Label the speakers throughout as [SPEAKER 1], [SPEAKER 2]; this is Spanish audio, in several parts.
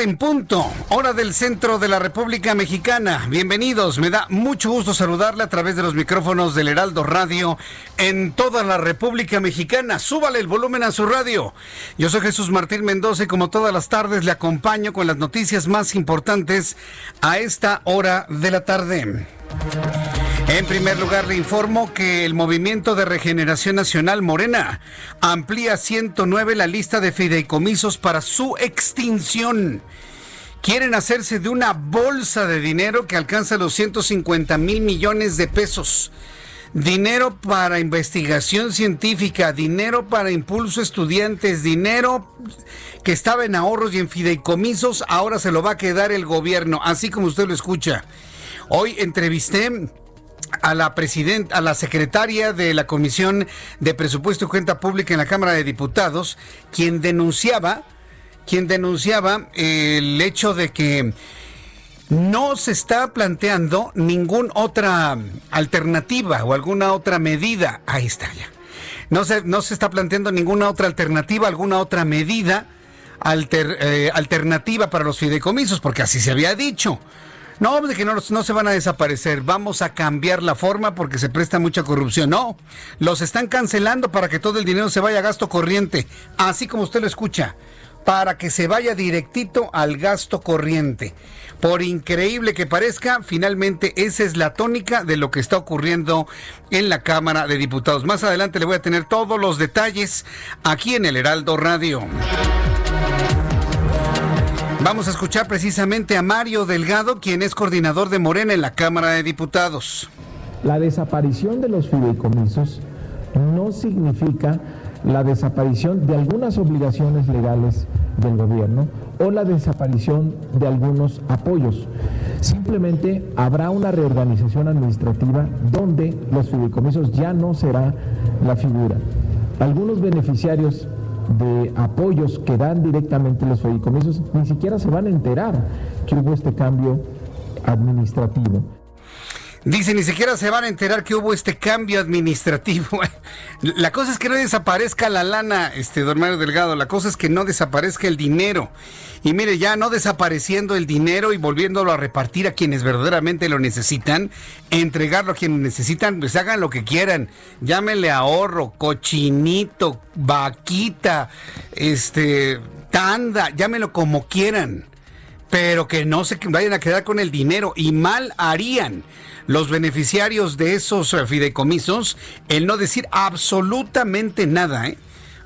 [SPEAKER 1] en punto, hora del centro de la República Mexicana. Bienvenidos, me da mucho gusto saludarle a través de los micrófonos del Heraldo Radio en toda la República Mexicana. Súbale el volumen a su radio. Yo soy Jesús Martín Mendoza y como todas las tardes le acompaño con las noticias más importantes a esta hora de la tarde. En primer lugar, le informo que el Movimiento de Regeneración Nacional Morena amplía 109 la lista de fideicomisos para su extinción. Quieren hacerse de una bolsa de dinero que alcanza los 150 mil millones de pesos. Dinero para investigación científica, dinero para impulso estudiantes, dinero que estaba en ahorros y en fideicomisos, ahora se lo va a quedar el gobierno, así como usted lo escucha. Hoy entrevisté a la presidenta, a la secretaria de la Comisión de Presupuesto y Cuenta Pública en la Cámara de Diputados, quien denunciaba, quien denunciaba el hecho de que no se está planteando ninguna otra alternativa o alguna otra medida. Ahí está ya. No se, no se está planteando ninguna otra alternativa, alguna otra medida eh, alternativa para los fideicomisos, porque así se había dicho. No, de que no, no se van a desaparecer. Vamos a cambiar la forma porque se presta mucha corrupción. No, los están cancelando para que todo el dinero se vaya a gasto corriente. Así como usted lo escucha. Para que se vaya directito al gasto corriente. Por increíble que parezca, finalmente esa es la tónica de lo que está ocurriendo en la Cámara de Diputados. Más adelante le voy a tener todos los detalles aquí en el Heraldo Radio. Vamos a escuchar precisamente a Mario Delgado, quien es coordinador de Morena en la Cámara de Diputados.
[SPEAKER 2] La desaparición de los fideicomisos no significa la desaparición de algunas obligaciones legales del gobierno o la desaparición de algunos apoyos. Simplemente habrá una reorganización administrativa donde los fideicomisos ya no será la figura. Algunos beneficiarios de apoyos que dan directamente los fideicomisos, ni siquiera se van a enterar que hubo este cambio administrativo.
[SPEAKER 1] Dice, ni siquiera se van a enterar que hubo este cambio administrativo. La cosa es que no desaparezca la lana, este don Mario Delgado. La cosa es que no desaparezca el dinero. Y mire, ya no desapareciendo el dinero y volviéndolo a repartir a quienes verdaderamente lo necesitan, entregarlo a quienes necesitan, pues hagan lo que quieran. Llámenle ahorro, cochinito, vaquita, este, tanda, llámenlo como quieran. Pero que no se vayan a quedar con el dinero. Y mal harían los beneficiarios de esos eh, fideicomisos el no decir absolutamente nada, ¿eh?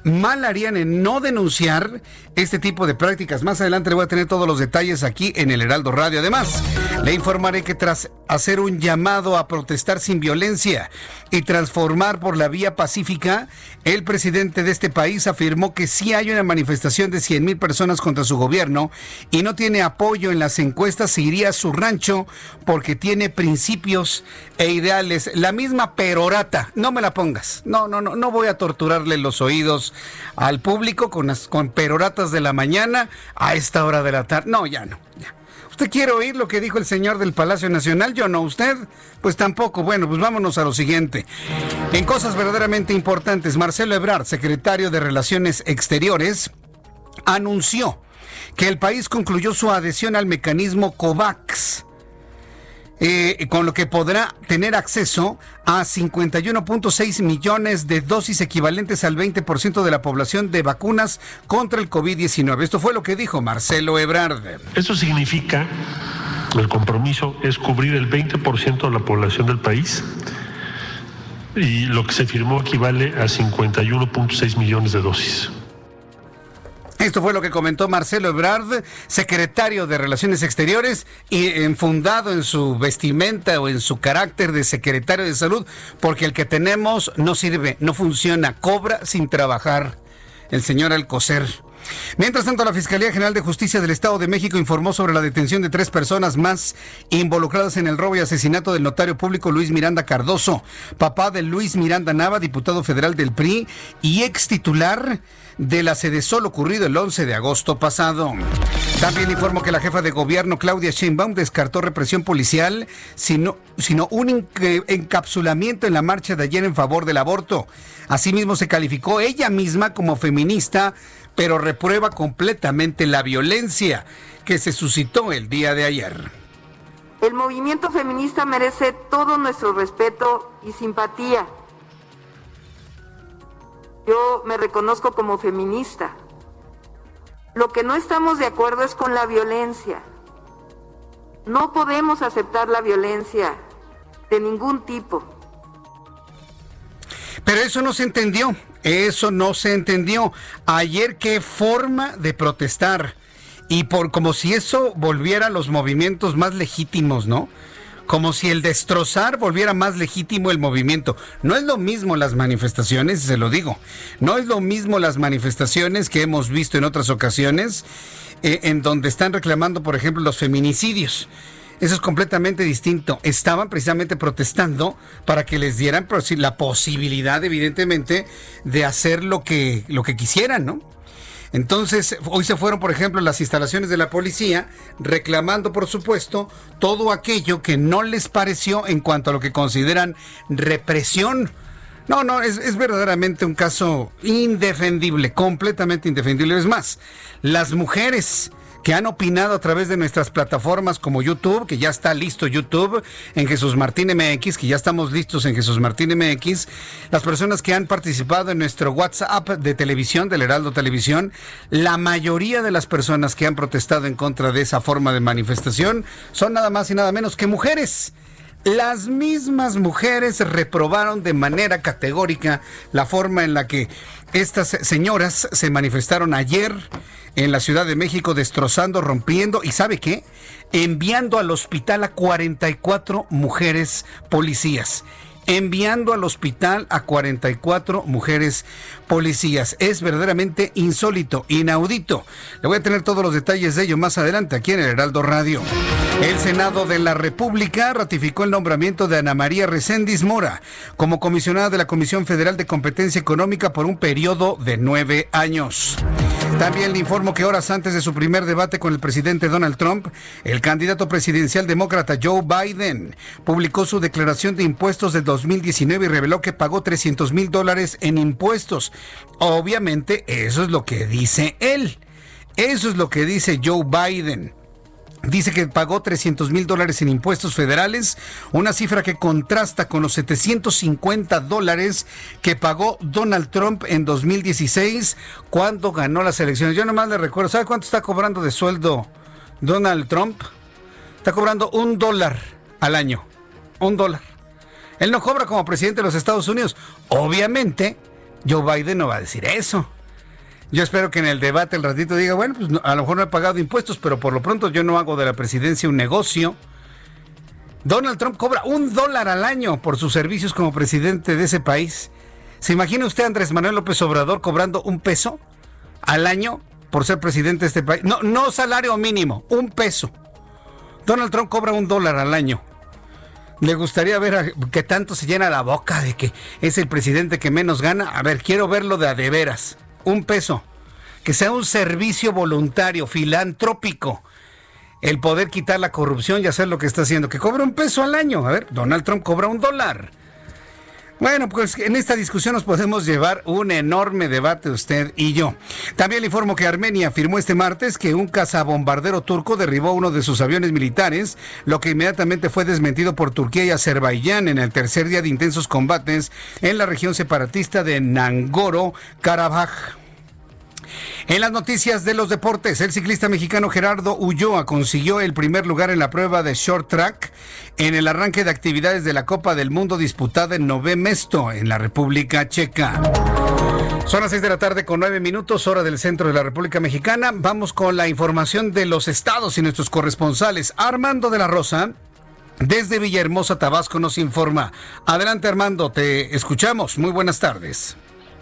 [SPEAKER 1] Mal harían en no denunciar este tipo de prácticas. Más adelante le voy a tener todos los detalles aquí en el Heraldo Radio. Además, le informaré que tras hacer un llamado a protestar sin violencia y transformar por la vía pacífica, el presidente de este país afirmó que sí hay una manifestación de 100 mil personas contra su gobierno y no tiene apoyo en las encuestas, se iría a su rancho porque tiene principios e ideales. La misma perorata, no me la pongas. No, no, no, no voy a torturarle los oídos al público con, con peroratas de la mañana a esta hora de la tarde. No, ya no, ya. ¿Usted quiere oír lo que dijo el señor del Palacio Nacional? Yo no, ¿usted? Pues tampoco. Bueno, pues vámonos a lo siguiente. En cosas verdaderamente importantes, Marcelo Ebrard, secretario de Relaciones Exteriores, anunció que el país concluyó su adhesión al mecanismo COVAX eh, con lo que podrá tener acceso a 51.6 millones de dosis equivalentes al 20% de la población de vacunas contra el COVID-19. Esto fue lo que dijo Marcelo Ebrard.
[SPEAKER 3] Eso significa, el compromiso es cubrir el 20% de la población del país y lo que se firmó equivale a 51.6 millones de dosis.
[SPEAKER 1] Esto fue lo que comentó Marcelo Ebrard, secretario de Relaciones Exteriores, y enfundado en su vestimenta o en su carácter de secretario de Salud, porque el que tenemos no sirve, no funciona, cobra sin trabajar. El señor Alcocer. Mientras tanto, la Fiscalía General de Justicia del Estado de México informó sobre la detención de tres personas más involucradas en el robo y asesinato del notario público Luis Miranda Cardoso, papá de Luis Miranda Nava, diputado federal del PRI y ex titular de la sede solo ocurrido el 11 de agosto pasado. También informo que la jefa de gobierno Claudia Sheinbaum descartó represión policial, sino, sino un encapsulamiento en la marcha de ayer en favor del aborto. Asimismo se calificó ella misma como feminista, pero reprueba completamente la violencia que se suscitó el día de ayer.
[SPEAKER 4] El movimiento feminista merece todo nuestro respeto y simpatía yo me reconozco como feminista. Lo que no estamos de acuerdo es con la violencia. No podemos aceptar la violencia de ningún tipo.
[SPEAKER 1] Pero eso no se entendió, eso no se entendió. Ayer qué forma de protestar y por como si eso volviera a los movimientos más legítimos, ¿no? como si el destrozar volviera más legítimo el movimiento. No es lo mismo las manifestaciones, se lo digo. No es lo mismo las manifestaciones que hemos visto en otras ocasiones, eh, en donde están reclamando, por ejemplo, los feminicidios. Eso es completamente distinto. Estaban precisamente protestando para que les dieran la posibilidad, evidentemente, de hacer lo que, lo que quisieran, ¿no? Entonces, hoy se fueron, por ejemplo, las instalaciones de la policía reclamando, por supuesto, todo aquello que no les pareció en cuanto a lo que consideran represión. No, no, es, es, verdaderamente un caso indefendible, completamente indefendible. Es más, las mujeres que han opinado a través de nuestras plataformas como YouTube, que ya está listo YouTube en Jesús Martín MX, que ya estamos listos en Jesús Martín MX, las personas que han participado en nuestro WhatsApp de televisión, del Heraldo Televisión, la mayoría de las personas que han protestado en contra de esa forma de manifestación son nada más y nada menos que mujeres. Las mismas mujeres reprobaron de manera categórica la forma en la que estas señoras se manifestaron ayer en la Ciudad de México destrozando, rompiendo y ¿sabe qué? Enviando al hospital a 44 mujeres policías enviando al hospital a 44 mujeres policías. Es verdaderamente insólito, inaudito. Le voy a tener todos los detalles de ello más adelante aquí en el Heraldo Radio. El Senado de la República ratificó el nombramiento de Ana María Recendis Mora como comisionada de la Comisión Federal de Competencia Económica por un periodo de nueve años. También le informo que horas antes de su primer debate con el presidente Donald Trump, el candidato presidencial demócrata Joe Biden publicó su declaración de impuestos del 2019 y reveló que pagó 300 mil dólares en impuestos. Obviamente, eso es lo que dice él. Eso es lo que dice Joe Biden. Dice que pagó 300 mil dólares en impuestos federales, una cifra que contrasta con los 750 dólares que pagó Donald Trump en 2016 cuando ganó las elecciones. Yo nomás le recuerdo, ¿sabe cuánto está cobrando de sueldo Donald Trump? Está cobrando un dólar al año. Un dólar. Él no cobra como presidente de los Estados Unidos. Obviamente, Joe Biden no va a decir eso. Yo espero que en el debate el ratito diga, bueno, pues a lo mejor no he pagado impuestos, pero por lo pronto yo no hago de la presidencia un negocio. Donald Trump cobra un dólar al año por sus servicios como presidente de ese país. ¿Se imagina usted Andrés Manuel López Obrador cobrando un peso al año por ser presidente de este país? No, no salario mínimo, un peso. Donald Trump cobra un dólar al año. Le gustaría ver que tanto se llena la boca de que es el presidente que menos gana. A ver, quiero verlo de a de veras un peso, que sea un servicio voluntario, filantrópico. el poder quitar la corrupción y hacer lo que está haciendo, que cobra un peso al año. A ver, Donald Trump cobra un dólar. Bueno, pues en esta discusión nos podemos llevar un enorme debate usted y yo. También le informo que Armenia afirmó este martes que un cazabombardero turco derribó uno de sus aviones militares, lo que inmediatamente fue desmentido por Turquía y Azerbaiyán en el tercer día de intensos combates en la región separatista de Nangoro-Karabaj. En las noticias de los deportes, el ciclista mexicano Gerardo Ulloa consiguió el primer lugar en la prueba de short track en el arranque de actividades de la Copa del Mundo disputada en Nové Mesto, en la República Checa. Son las seis de la tarde con nueve minutos, hora del centro de la República Mexicana. Vamos con la información de los estados y nuestros corresponsales. Armando de la Rosa, desde Villahermosa, Tabasco, nos informa. Adelante, Armando, te escuchamos. Muy buenas tardes.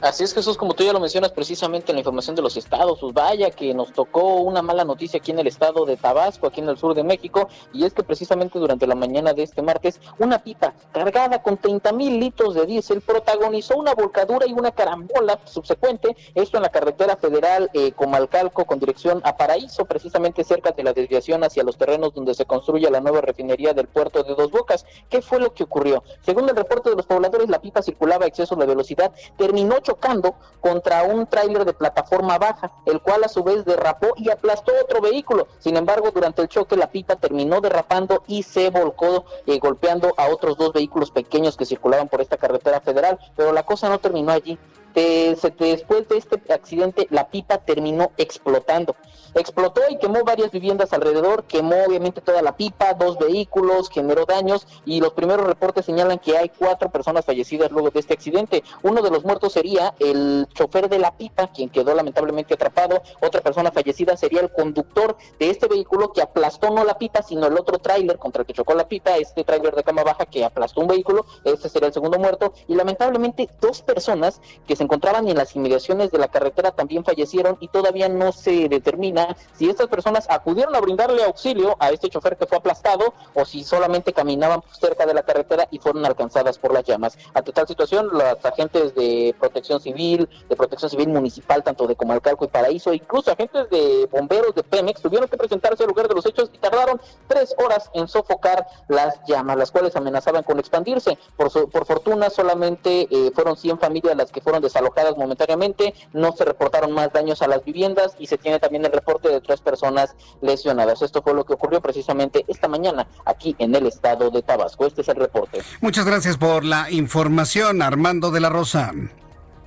[SPEAKER 5] Así es, Jesús, como tú ya lo mencionas precisamente en la información de los estados, pues vaya que nos tocó una mala noticia aquí en el estado de Tabasco, aquí en el sur de México, y es que precisamente durante la mañana de este martes, una pipa cargada con 30 mil litros de diésel protagonizó una volcadura y una carambola subsecuente, esto en la carretera federal eh, Comalcalco con dirección a Paraíso, precisamente cerca de la desviación hacia los terrenos donde se construye la nueva refinería del puerto de Dos Bocas. ¿Qué fue lo que ocurrió? Según el reporte de los pobladores, la pipa circulaba a exceso de velocidad, terminó chocando contra un tráiler de plataforma baja, el cual a su vez derrapó y aplastó otro vehículo. Sin embargo, durante el choque la pipa terminó derrapando y se volcó eh, golpeando a otros dos vehículos pequeños que circulaban por esta carretera federal. Pero la cosa no terminó allí. Después de este accidente, la pipa terminó explotando. Explotó y quemó varias viviendas alrededor, quemó obviamente toda la pipa, dos vehículos, generó daños y los primeros reportes señalan que hay cuatro personas fallecidas luego de este accidente. Uno de los muertos sería el chofer de la pipa, quien quedó lamentablemente atrapado. Otra persona fallecida sería el conductor de este vehículo que aplastó no la pipa, sino el otro tráiler contra el que chocó la pipa, este tráiler de cama baja que aplastó un vehículo. Este sería el segundo muerto. Y lamentablemente dos personas que se encontraban en las inmediaciones de la carretera también fallecieron y todavía no se determina si estas personas acudieron a brindarle auxilio a este chofer que fue aplastado o si solamente caminaban cerca de la carretera y fueron alcanzadas por las llamas. Ante tal situación, los agentes de protección civil, de protección civil municipal, tanto de Comalcalco y Paraíso, incluso agentes de bomberos de Pemex, tuvieron que presentarse al lugar de los hechos y tardaron tres horas en sofocar las llamas, las cuales amenazaban con expandirse. Por, por fortuna, solamente eh, fueron 100 familias las que fueron desalojadas momentáneamente, no se reportaron más daños a las viviendas y se tiene también el reporte de tres personas lesionadas. Esto fue lo que ocurrió precisamente esta mañana aquí en el estado de Tabasco. Este es el reporte.
[SPEAKER 1] Muchas gracias por la información, Armando de la Rosa.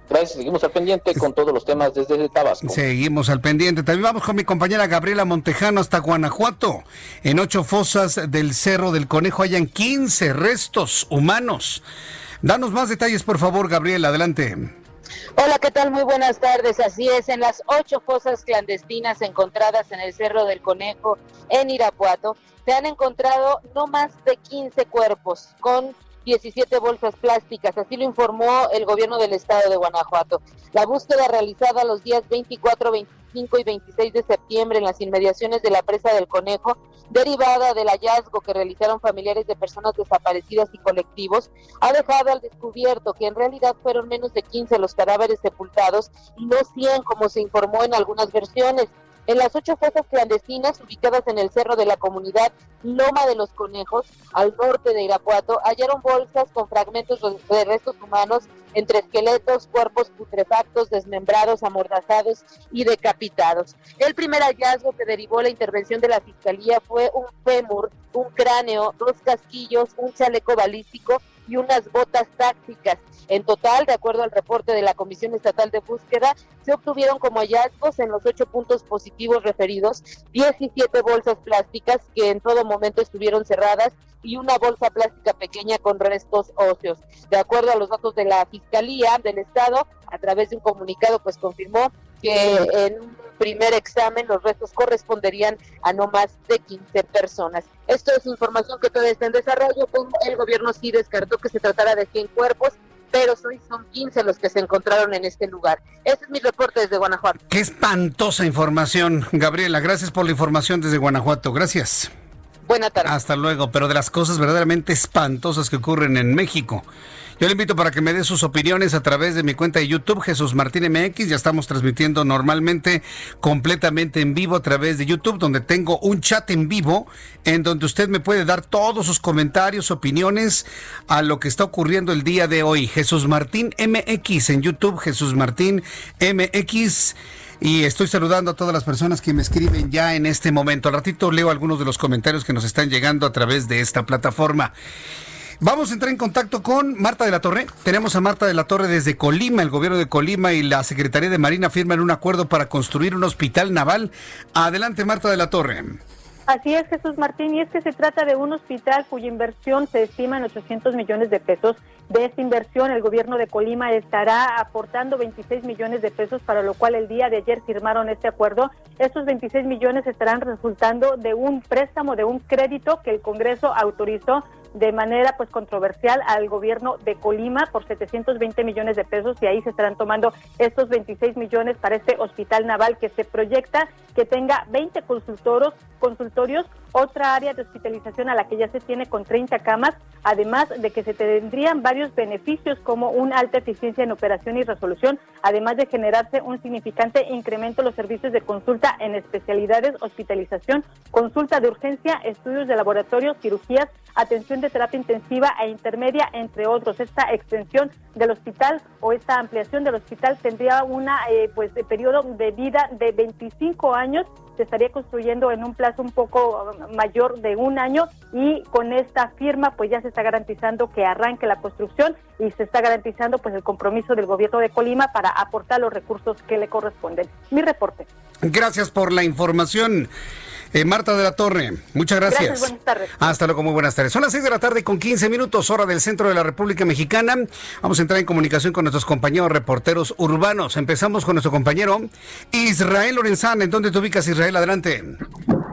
[SPEAKER 5] Gracias, seguimos al pendiente con todos los temas desde Tabasco.
[SPEAKER 1] Seguimos al pendiente. También vamos con mi compañera Gabriela Montejano hasta Guanajuato. En ocho fosas del Cerro del Conejo hayan 15 restos humanos. Danos más detalles, por favor, Gabriela. Adelante.
[SPEAKER 6] Hola, ¿qué tal? Muy buenas tardes. Así es, en las ocho fosas clandestinas encontradas en el Cerro del Conejo, en Irapuato, se han encontrado no más de 15 cuerpos con 17 bolsas plásticas, así lo informó el gobierno del estado de Guanajuato. La búsqueda realizada los días 24, 25 y 26 de septiembre en las inmediaciones de la presa del Conejo, derivada del hallazgo que realizaron familiares de personas desaparecidas y colectivos, ha dejado al descubierto que en realidad fueron menos de 15 los cadáveres sepultados y no 100 como se informó en algunas versiones. En las ocho fosas clandestinas ubicadas en el cerro de la comunidad Loma de los Conejos, al norte de Irapuato, hallaron bolsas con fragmentos de restos humanos entre esqueletos, cuerpos putrefactos, desmembrados, amordazados y decapitados. El primer hallazgo que derivó la intervención de la Fiscalía fue un fémur, un cráneo, dos casquillos, un chaleco balístico y unas botas tácticas. En total, de acuerdo al reporte de la Comisión Estatal de Búsqueda, se obtuvieron como hallazgos en los ocho puntos positivos referidos 17 bolsas plásticas que en todo momento estuvieron cerradas y una bolsa plástica pequeña con restos óseos. De acuerdo a los datos de la Fiscalía del Estado, a través de un comunicado, pues confirmó que en primer examen los restos corresponderían a no más de 15 personas. Esto es información que todavía está en desarrollo, pues el gobierno sí descartó que se tratara de 100 cuerpos, pero hoy son 15 los que se encontraron en este lugar. Este es mi reporte desde Guanajuato.
[SPEAKER 1] Qué espantosa información, Gabriela. Gracias por la información desde Guanajuato. Gracias.
[SPEAKER 6] Buena tarde.
[SPEAKER 1] Hasta luego. Pero de las cosas verdaderamente espantosas que ocurren en México. Yo le invito para que me dé sus opiniones a través de mi cuenta de YouTube, Jesús Martín MX. Ya estamos transmitiendo normalmente, completamente en vivo a través de YouTube, donde tengo un chat en vivo en donde usted me puede dar todos sus comentarios, opiniones a lo que está ocurriendo el día de hoy. Jesús Martín MX en YouTube, Jesús Martín MX. Y estoy saludando a todas las personas que me escriben ya en este momento. Al ratito leo algunos de los comentarios que nos están llegando a través de esta plataforma. Vamos a entrar en contacto con Marta de la Torre. Tenemos a Marta de la Torre desde Colima. El gobierno de Colima y la Secretaría de Marina firman un acuerdo para construir un hospital naval. Adelante, Marta de la Torre.
[SPEAKER 7] Así es, Jesús Martín, y es que se trata de un hospital cuya inversión se estima en 800 millones de pesos. De esta inversión, el gobierno de Colima estará aportando 26 millones de pesos, para lo cual el día de ayer firmaron este acuerdo. Estos 26 millones estarán resultando de un préstamo, de un crédito que el Congreso autorizó de manera pues controversial al gobierno de Colima por 720 millones de pesos y ahí se estarán tomando estos 26 millones para este hospital naval que se proyecta que tenga 20 consultoros, consultorios, otra área de hospitalización a la que ya se tiene con 30 camas, además de que se tendrían varios beneficios como una alta eficiencia en operación y resolución, además de generarse un significante incremento en los servicios de consulta en especialidades, hospitalización, consulta de urgencia, estudios de laboratorio, cirugías, atención de terapia intensiva e intermedia, entre otros. Esta extensión del hospital o esta ampliación del hospital tendría una eh, pues de periodo de vida de 25 años se estaría construyendo en un plazo un poco mayor de un año y con esta firma pues ya se está garantizando que arranque la construcción y se está garantizando pues el compromiso del gobierno de Colima para aportar los recursos que le corresponden. Mi reporte.
[SPEAKER 1] Gracias por la información. Eh, Marta de la Torre, muchas gracias.
[SPEAKER 7] Gracias, buenas tardes.
[SPEAKER 1] Hasta luego, muy buenas tardes. Son las 6 de la tarde con 15 minutos, hora del centro de la República Mexicana. Vamos a entrar en comunicación con nuestros compañeros reporteros urbanos. Empezamos con nuestro compañero Israel Lorenzán. ¿En dónde te ubicas, Israel? Adelante.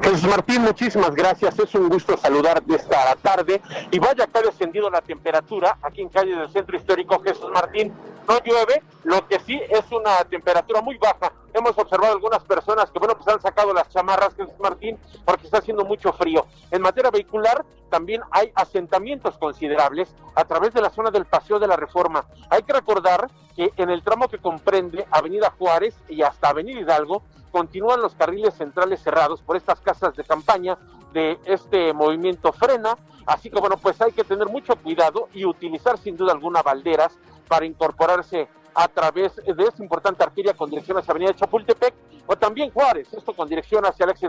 [SPEAKER 8] Jesús Martín, muchísimas gracias. Es un gusto saludar de esta tarde. Y vaya que ha descendido la temperatura aquí en calle del Centro Histórico Jesús Martín. No llueve, lo que sí es una temperatura muy baja. Hemos observado algunas personas que, bueno, pues han sacado las chamarras, Jesús Martín, porque está haciendo mucho frío. En materia vehicular, también hay asentamientos considerables a través de la zona del Paseo de la Reforma. Hay que recordar que en el tramo que comprende Avenida Juárez y hasta Avenida Hidalgo, continúan los carriles centrales cerrados por estas casas de campaña de este movimiento frena, así que bueno, pues hay que tener mucho cuidado y utilizar sin duda alguna balderas para incorporarse a través de esta importante arteria con dirección hacia Avenida Chapultepec o también Juárez, esto con dirección hacia el ex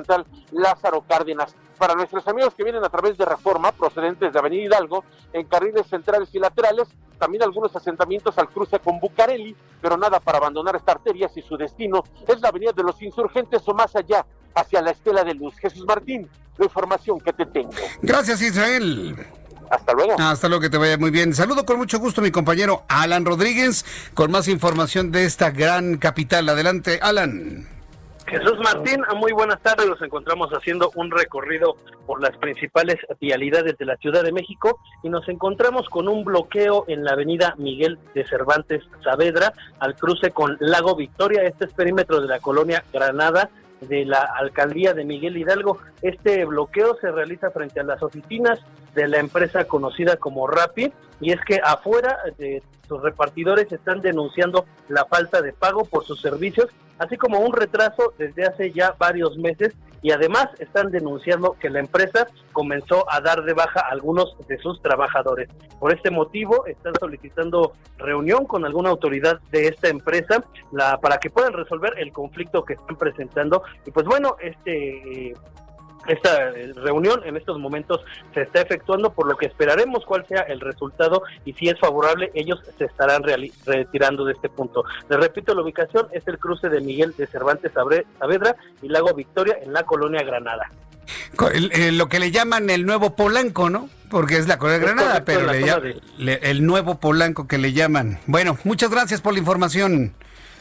[SPEAKER 8] Lázaro Cárdenas. Para nuestros amigos que vienen a través de Reforma, procedentes de Avenida Hidalgo, en carriles centrales y laterales, también algunos asentamientos al cruce con Bucareli, pero nada para abandonar esta arteria si su destino es la Avenida de los Insurgentes o más allá, hacia la Estela de Luz. Jesús Martín, la información que te tengo.
[SPEAKER 1] Gracias, Israel.
[SPEAKER 8] Hasta luego.
[SPEAKER 1] Hasta luego, que te vaya muy bien. Saludo con mucho gusto a mi compañero Alan Rodríguez con más información de esta gran capital. Adelante, Alan.
[SPEAKER 9] Jesús Martín, muy buenas tardes. Nos encontramos haciendo un recorrido por las principales vialidades de la Ciudad de México y nos encontramos con un bloqueo en la avenida Miguel de Cervantes Saavedra al cruce con Lago Victoria. Este es perímetro de la colonia Granada de la alcaldía de Miguel Hidalgo. Este bloqueo se realiza frente a las oficinas de la empresa conocida como Rappi y es que afuera de sus repartidores están denunciando la falta de pago por sus servicios, así como un retraso desde hace ya varios meses y además están denunciando que la empresa comenzó a dar de baja a algunos de sus trabajadores. Por este motivo están solicitando reunión con alguna autoridad de esta empresa para que puedan resolver el conflicto que están presentando y pues bueno, este... esta eh, reunión en estos momentos se está efectuando, por lo que esperaremos cuál sea el resultado y si es favorable, ellos se estarán retirando de este punto. Les repito, la ubicación es el cruce de Miguel de Cervantes Saavedra y Lago Victoria en la colonia Granada.
[SPEAKER 1] Eh, lo que le llaman el nuevo Polanco, ¿no? Porque es la colonia Granada, pero el nuevo Polanco que le llaman. Bueno, muchas gracias por la información.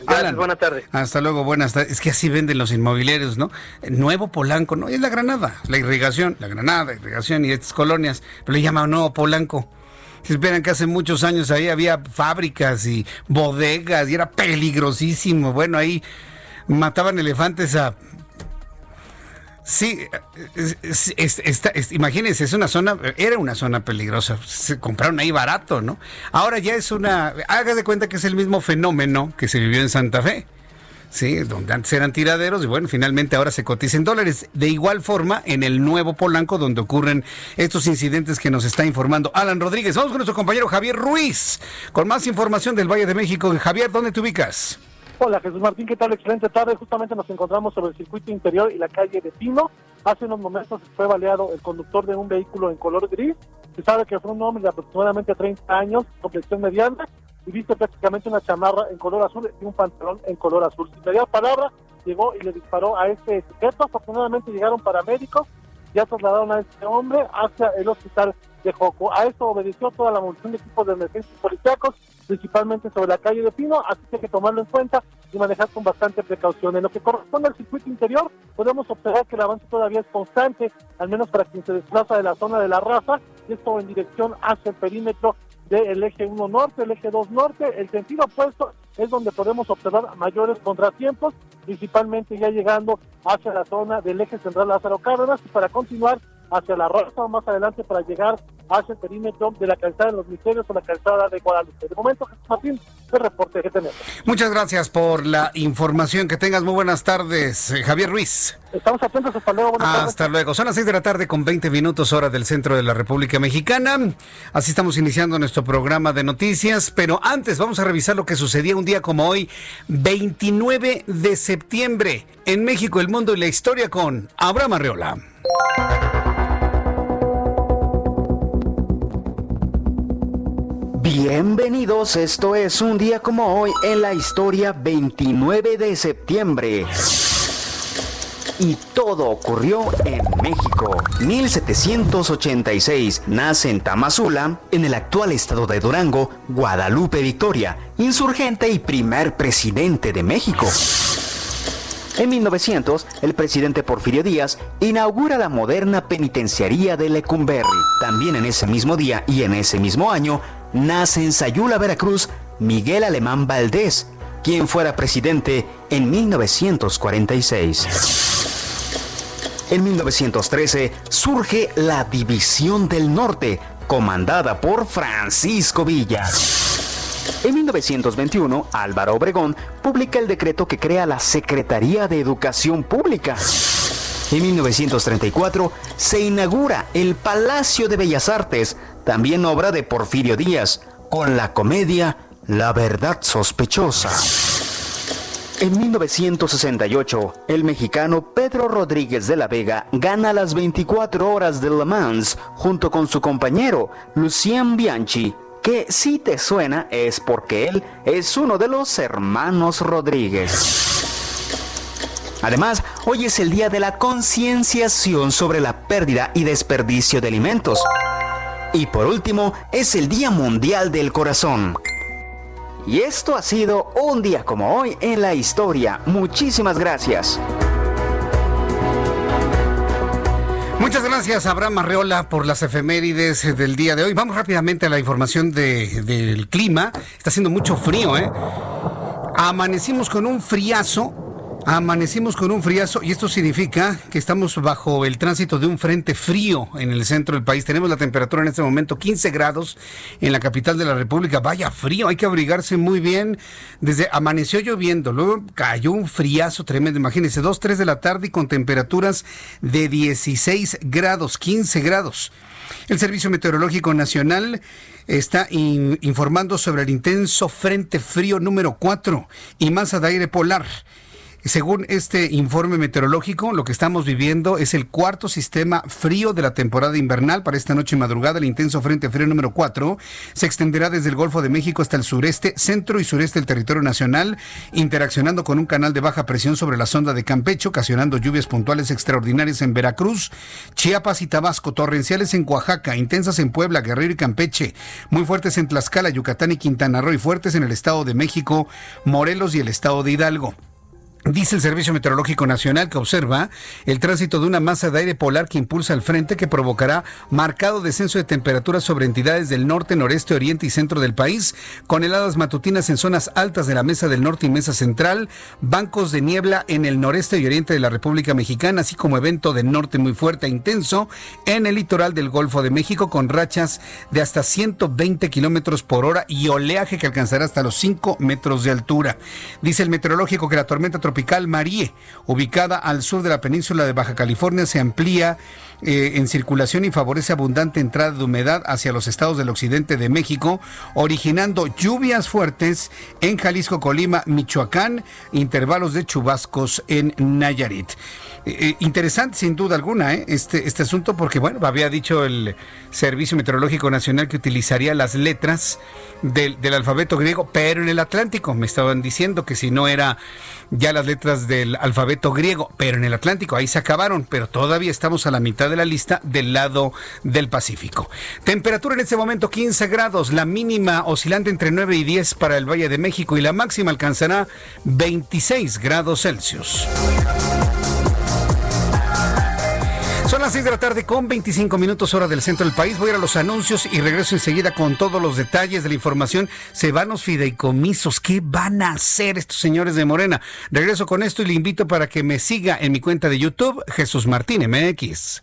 [SPEAKER 9] Alan, buenas tardes.
[SPEAKER 1] Hasta luego, buenas tardes. Es que así venden los inmobiliarios, ¿no? Nuevo Polanco, ¿no? Es la Granada, la irrigación, la Granada, irrigación y estas colonias, pero le llaman Nuevo Polanco. Si esperan que hace muchos años ahí había fábricas y bodegas y era peligrosísimo. Bueno, ahí mataban elefantes a Sí, imagínense, es una zona, era una zona peligrosa. Se compraron ahí barato, ¿no? Ahora ya es una. Haga de cuenta que es el mismo fenómeno que se vivió en Santa Fe. Sí, donde antes eran tiraderos y bueno, finalmente ahora se cotiza en dólares. De igual forma, en el nuevo Polanco, donde ocurren estos incidentes que nos está informando Alan Rodríguez. Vamos con nuestro compañero Javier Ruiz con más información del Valle de México. Javier, ¿dónde te ubicas?
[SPEAKER 10] Hola Jesús Martín, ¿qué tal? Excelente tarde. Justamente nos encontramos sobre el circuito interior y la calle de Pino. Hace unos momentos fue baleado el conductor de un vehículo en color gris. Se sabe que fue un hombre de aproximadamente 30 años, complexión mediana, y viste prácticamente una chamarra en color azul y un pantalón en color azul. Sin media palabra, llegó y le disparó a este sujeto. Afortunadamente llegaron paramédicos, ya trasladaron a este hombre hacia el hospital de Joco. A esto obedeció toda la multitud de equipos de emergencia policíacos principalmente sobre la calle de Pino, así que hay que tomarlo en cuenta y manejar con bastante precaución. En lo que corresponde al circuito interior, podemos observar que el avance todavía es constante, al menos para quien se desplaza de la zona de la raza, y esto en dirección hacia el perímetro del eje 1 norte, el eje 2 norte, el sentido opuesto es donde podemos observar mayores contratiempos, principalmente ya llegando hacia la zona del eje central Lázaro Cárdenas, y para continuar hacia la Rosa más adelante para llegar hacia el perímetro de la calzada de los misterios o la calzada de Guadalupe. De momento, Martín, el reporte que tenemos.
[SPEAKER 1] Muchas gracias por la información. Que tengas muy buenas tardes, eh, Javier Ruiz.
[SPEAKER 10] Estamos atentos, hasta luego.
[SPEAKER 1] Hasta luego. Son las 6 de la tarde con 20 minutos hora del centro de la República Mexicana. Así estamos iniciando nuestro programa de noticias, pero antes vamos a revisar lo que sucedía un día como hoy, 29 de septiembre, en México, el mundo y la historia con Abraham Arreola.
[SPEAKER 11] Bienvenidos, esto es un día como hoy en la historia 29 de septiembre. Y todo ocurrió en México. 1786 nace en Tamazula, en el actual estado de Durango, Guadalupe Victoria, insurgente y primer presidente de México. En 1900, el presidente Porfirio Díaz inaugura la moderna penitenciaría de Lecumberri. También en ese mismo día y en ese mismo año, nace en Sayula, Veracruz, Miguel Alemán Valdés, quien fuera presidente en 1946. En 1913 surge la División del Norte, comandada por Francisco Villa. En 1921, Álvaro Obregón publica el decreto que crea la Secretaría de Educación Pública. En 1934 se inaugura el Palacio de Bellas Artes, también obra de Porfirio Díaz, con la comedia La Verdad Sospechosa. En 1968, el mexicano Pedro Rodríguez de la Vega gana las 24 horas de Le Mans junto con su compañero Lucien Bianchi que si te suena es porque él es uno de los hermanos Rodríguez. Además, hoy es el día de la concienciación sobre la pérdida y desperdicio de alimentos. Y por último, es el Día Mundial del Corazón. Y esto ha sido un día como hoy en la historia. Muchísimas gracias.
[SPEAKER 1] Muchas gracias, Abraham Arreola, por las efemérides del día de hoy. Vamos rápidamente a la información del clima. Está haciendo mucho frío, ¿eh? Amanecimos con un friazo Amanecimos con un friazo y esto significa que estamos bajo el tránsito de un frente frío en el centro del país. Tenemos la temperatura en este momento 15 grados en la capital de la República. Vaya frío, hay que abrigarse muy bien. Desde amaneció lloviendo, luego cayó un friazo tremendo. Imagínense, 2, 3 de la tarde y con temperaturas de 16 grados, 15 grados. El Servicio Meteorológico Nacional está informando sobre el intenso frente frío número 4 y masa de aire polar según este informe meteorológico, lo que estamos viviendo es el cuarto sistema frío de la temporada invernal para esta noche y madrugada. El intenso frente frío número 4 se extenderá desde el Golfo de México hasta el sureste, centro y sureste del territorio nacional, interaccionando con un canal de baja presión sobre la sonda de Campeche, ocasionando lluvias puntuales extraordinarias en Veracruz, Chiapas y Tabasco, torrenciales en Oaxaca, intensas en Puebla, Guerrero y Campeche, muy fuertes en Tlaxcala, Yucatán y Quintana Roo y fuertes en el Estado de México, Morelos y el Estado de Hidalgo. Dice el Servicio Meteorológico Nacional que observa el tránsito de una masa de aire polar que impulsa al frente que provocará marcado descenso de temperaturas sobre entidades del norte, noreste, oriente y centro del país, con heladas matutinas en zonas altas de la Mesa del Norte y Mesa Central, bancos de niebla en el noreste y oriente de la República Mexicana, así como evento de norte muy fuerte e intenso en el litoral del Golfo de México con rachas de hasta 120 kilómetros por hora y oleaje que alcanzará hasta los 5 metros de altura. Dice el meteorológico que la tormenta tropical Marie, ubicada al sur de la península de Baja California, se amplía eh, en circulación y favorece abundante entrada de humedad hacia los estados del occidente de México, originando lluvias fuertes en Jalisco, Colima, Michoacán, intervalos de chubascos en Nayarit. Eh, eh, interesante sin duda alguna este, este asunto porque, bueno, había dicho el Servicio Meteorológico Nacional que utilizaría las letras del, alfabeto griego, pero en el Atlántico. Me estaban diciendo que si no era ya las letras del alfabeto griego, pero en el Atlántico, ahí se acabaron, pero todavía estamos a la mitad de la lista del lado del Pacífico. Temperatura en este momento 15 grados, la mínima oscilante entre 9 y 10 para el Valle de México y la máxima alcanzará 26 grados Celsius. Son las 6 de la tarde con 25 minutos hora del centro del país. Voy a ir a los anuncios y regreso enseguida con todos los detalles de la información. Se van los fideicomisos. ¿Qué van a hacer estos señores de Morena? Regreso con esto y le invito para que me siga en mi cuenta de YouTube, Jesús Martín MX.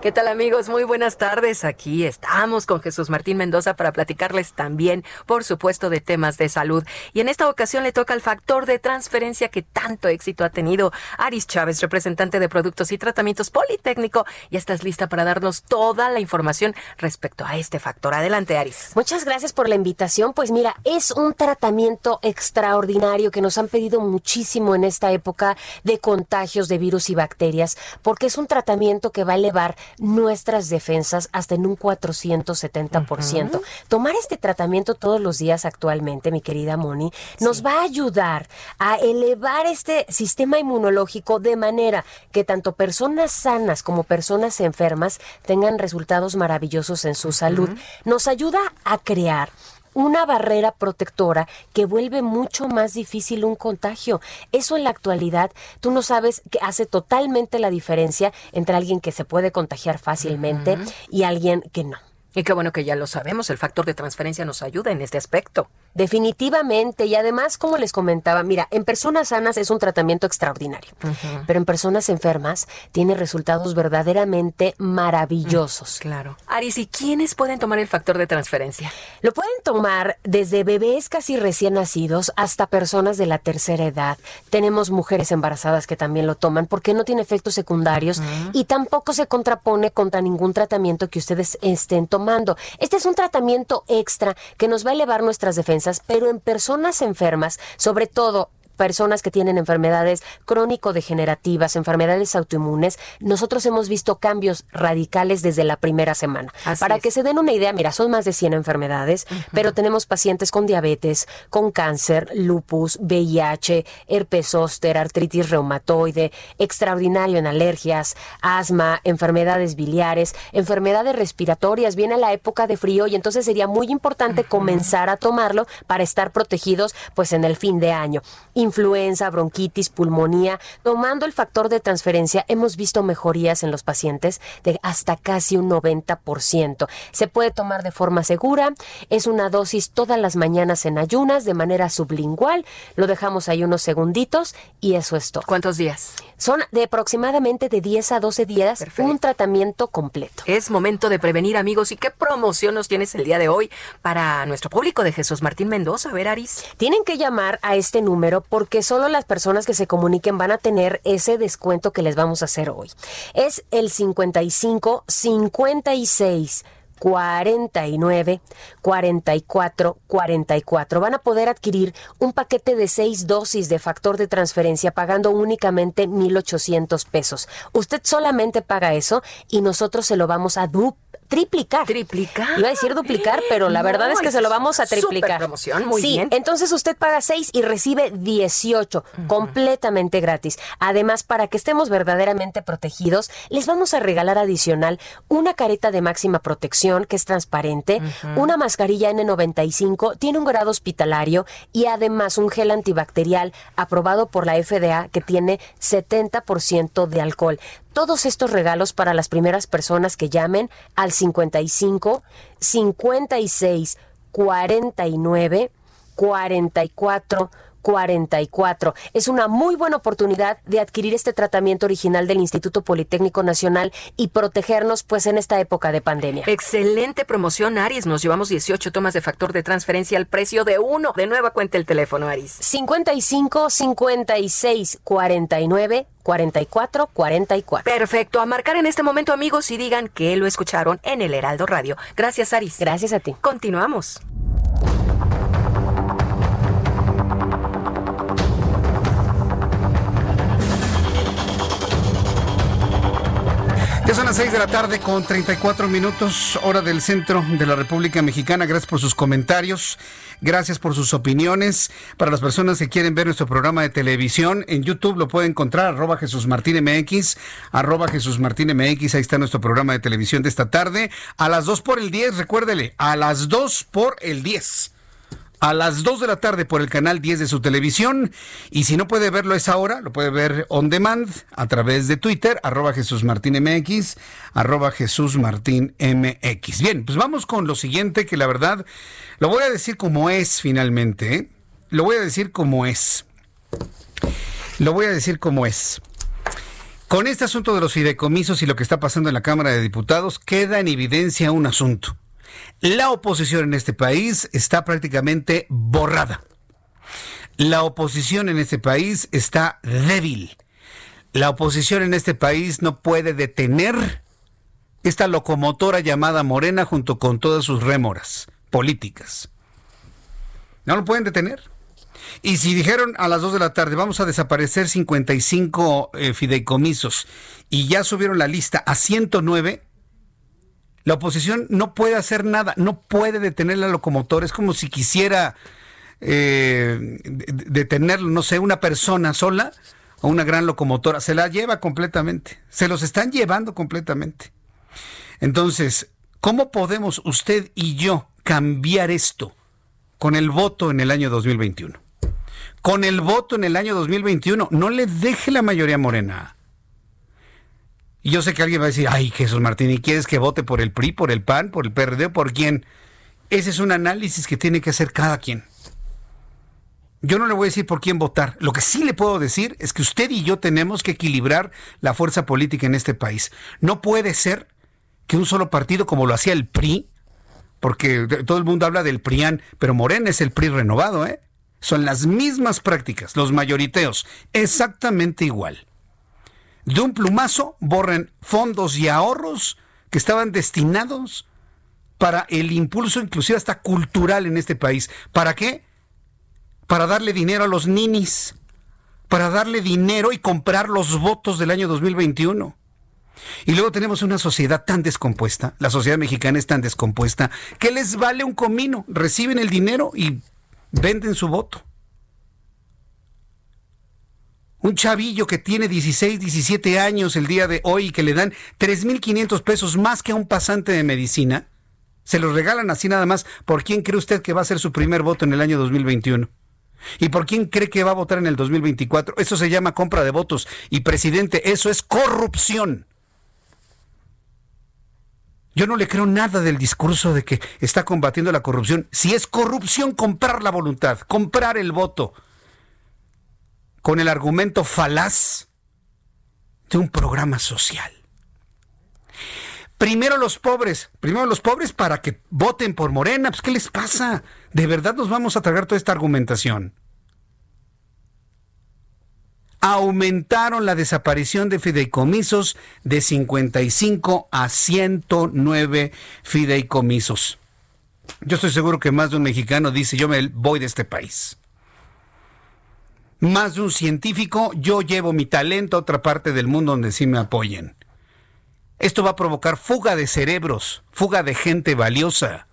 [SPEAKER 12] ¿Qué tal amigos? Muy buenas tardes. Aquí estamos con Jesús Martín Mendoza para platicarles también, por supuesto, de temas de salud. Y en esta ocasión le toca el factor de transferencia que tanto éxito ha tenido. Aris Chávez, representante de Productos y Tratamientos Politécnico, ya estás lista para darnos toda la información respecto a este factor. Adelante, Aris.
[SPEAKER 13] Muchas gracias por la invitación. Pues mira, es un tratamiento extraordinario que nos han pedido muchísimo en esta época de contagios de virus y bacterias, porque es un tratamiento que va a elevar nuestras defensas hasta en un 470%. Tomar este tratamiento todos los días actualmente, mi querida Moni, nos va a ayudar a elevar este sistema inmunológico de manera que tanto personas sanas como personas enfermas tengan resultados maravillosos en su salud. Nos ayuda a crear una barrera protectora que vuelve mucho más difícil un contagio. Eso en la actualidad, tú no sabes que hace totalmente la diferencia entre alguien que se puede contagiar fácilmente y alguien que no.
[SPEAKER 12] Y qué bueno que ya lo sabemos, el factor de transferencia nos ayuda en este aspecto.
[SPEAKER 13] Definitivamente, y además, como les comentaba, mira, en personas sanas es un tratamiento extraordinario, pero en personas enfermas tiene resultados verdaderamente maravillosos.
[SPEAKER 12] Mm, claro. Aris, ¿y quiénes pueden tomar el factor de transferencia?
[SPEAKER 13] Lo pueden tomar desde bebés casi recién nacidos hasta personas de la tercera edad. Tenemos mujeres embarazadas que también lo toman porque no tiene efectos secundarios y tampoco se contrapone contra ningún tratamiento que ustedes estén tomando este es un tratamiento extra que nos va a elevar nuestras defensas, pero en personas enfermas, sobre todo personas que tienen enfermedades crónico-degenerativas, enfermedades autoinmunes, nosotros hemos visto cambios radicales desde la primera semana. Para que se den una idea, mira, son más de 100 enfermedades, pero tenemos pacientes con diabetes, con cáncer, lupus, VIH, herpes zóster, artritis reumatoide, extraordinario en alergias, asma, enfermedades biliares, enfermedades respiratorias. Viene la época de frío y entonces sería muy importante comenzar a tomarlo para estar protegidos pues en el fin de año influenza, bronquitis, pulmonía. Tomando el factor de transferencia, hemos visto mejorías en los pacientes de hasta casi un 90%. Se puede tomar de forma segura, es una dosis todas las mañanas en ayunas de manera sublingual. Lo dejamos ahí unos segunditos y eso es todo.
[SPEAKER 12] ¿Cuántos días?
[SPEAKER 13] Son de aproximadamente de 10 a 12 días un tratamiento completo.
[SPEAKER 12] Es momento de prevenir, amigos. ¿Y qué promoción nos tienes el día de hoy para nuestro público de Jesús Martín Mendoza? A ver, Aris.
[SPEAKER 13] Tienen que llamar a este número porque solo las personas que se comuniquen van a tener ese descuento que les vamos a hacer hoy. Es el 55 56 49 44 44. Van a poder adquirir un paquete de seis dosis de factor de transferencia pagando únicamente 1,800 pesos. Usted solamente paga eso y nosotros se lo vamos a duplicar triplicar.
[SPEAKER 12] Triplicar.
[SPEAKER 13] Iba a decir duplicar, pero la verdad es que se lo vamos a triplicar.
[SPEAKER 12] promoción, muy
[SPEAKER 13] sí,
[SPEAKER 12] bien.
[SPEAKER 13] entonces usted paga 6 y recibe 18, completamente gratis. Además, para que estemos verdaderamente protegidos, les vamos a regalar adicional una careta de máxima protección que es transparente, una mascarilla N95, tiene un grado hospitalario y además un gel antibacterial aprobado por la FDA que tiene 70% de alcohol todos estos regalos para las primeras personas que llamen al 55 56 49 44 44. Es una muy buena oportunidad de adquirir este tratamiento original del Instituto Politécnico Nacional y protegernos pues en esta época de pandemia.
[SPEAKER 12] Excelente promoción, Aris. Nos llevamos 18 tomas de factor de transferencia al precio de uno. De nueva cuenta el teléfono, Aris.
[SPEAKER 13] 55 56 49 44 44.
[SPEAKER 12] Perfecto. A marcar en este momento, amigos, y digan que lo escucharon en el Heraldo Radio. Gracias, Aris.
[SPEAKER 13] Gracias a ti.
[SPEAKER 12] Continuamos.
[SPEAKER 1] Ya son las 6 de la tarde con 34 minutos, hora del centro de la República Mexicana. Gracias por sus comentarios, gracias por sus opiniones. Para las personas que quieren ver nuestro programa de televisión, en YouTube lo pueden encontrar, arroba Jesús Martín MX, arroba Jesús Martín MX, ahí está nuestro programa de televisión de esta tarde. A las 2 por el 10, recuérdele, a las 2 por el 10 a las 2 de la tarde por el canal 10 de su televisión. Y si no puede verlo a esa hora, lo puede ver on demand a través de Twitter, arroba Jesús Martín MX, arroba Jesús Martín MX. Bien, pues vamos con lo siguiente que la verdad lo voy a decir como es finalmente. ¿eh? Lo voy a decir como es. Lo voy a decir como es. Con este asunto de los fideicomisos y lo que está pasando en la Cámara de Diputados, queda en evidencia un asunto. La oposición en este país está prácticamente borrada. La oposición en este país está débil. La oposición en este país no puede detener esta locomotora llamada Morena junto con todas sus rémoras políticas. No lo pueden detener. Y si dijeron a las 2 de la tarde vamos a desaparecer 55 eh, fideicomisos y ya subieron la lista a 109, la oposición no puede hacer nada, no puede detener la locomotora. Es como si quisiera eh, detenerlo, no sé, una persona sola o una gran locomotora. Se la lleva completamente. Se los están llevando completamente. Entonces, ¿cómo podemos usted y yo cambiar esto con el voto en el año 2021? Con el voto en el año 2021, no le deje la mayoría morena. Y yo sé que alguien va a decir, ay, Jesús Martín, ¿y quieres que vote por el PRI, por el PAN, por el PRD, por quién? Ese es un análisis que tiene que hacer cada quien. Yo no le voy a decir por quién votar. Lo que sí le puedo decir es que usted y yo tenemos que equilibrar la fuerza política en este país. No puede ser que un solo partido, como lo hacía el PRI, porque todo el mundo habla del PRIAN, pero Morena es el PRI renovado, ¿eh? Son las mismas prácticas, los mayoriteos, exactamente igual de un plumazo borren fondos y ahorros que estaban destinados para el impulso inclusive hasta cultural en este país. ¿Para qué? Para darle dinero a los ninis, para darle dinero y comprar los votos del año 2021. Y luego tenemos una sociedad tan descompuesta, la sociedad mexicana es tan descompuesta, que les vale un comino, reciben el dinero y venden su voto. Un chavillo que tiene 16, 17 años el día de hoy y que le dan 3.500 pesos más que a un pasante de medicina, se los regalan así nada más. ¿Por quién cree usted que va a ser su primer voto en el año 2021? ¿Y por quién cree que va a votar en el 2024? Eso se llama compra de votos. Y presidente, eso es corrupción. Yo no le creo nada del discurso de que está combatiendo la corrupción. Si es corrupción comprar la voluntad, comprar el voto con el argumento falaz de un programa social. Primero los pobres, primero los pobres para que voten por Morena. Pues, ¿qué les pasa? ¿De verdad nos vamos a tragar toda esta argumentación? aumentaron la desaparición de fideicomisos de 55 a 109 fideicomisos. Yo estoy seguro que más de un mexicano dice, yo me voy de este país. Más de un científico, yo llevo mi talento a otra parte del mundo donde sí me apoyen. Esto va a provocar fuga de cerebros, fuga de gente valiosa.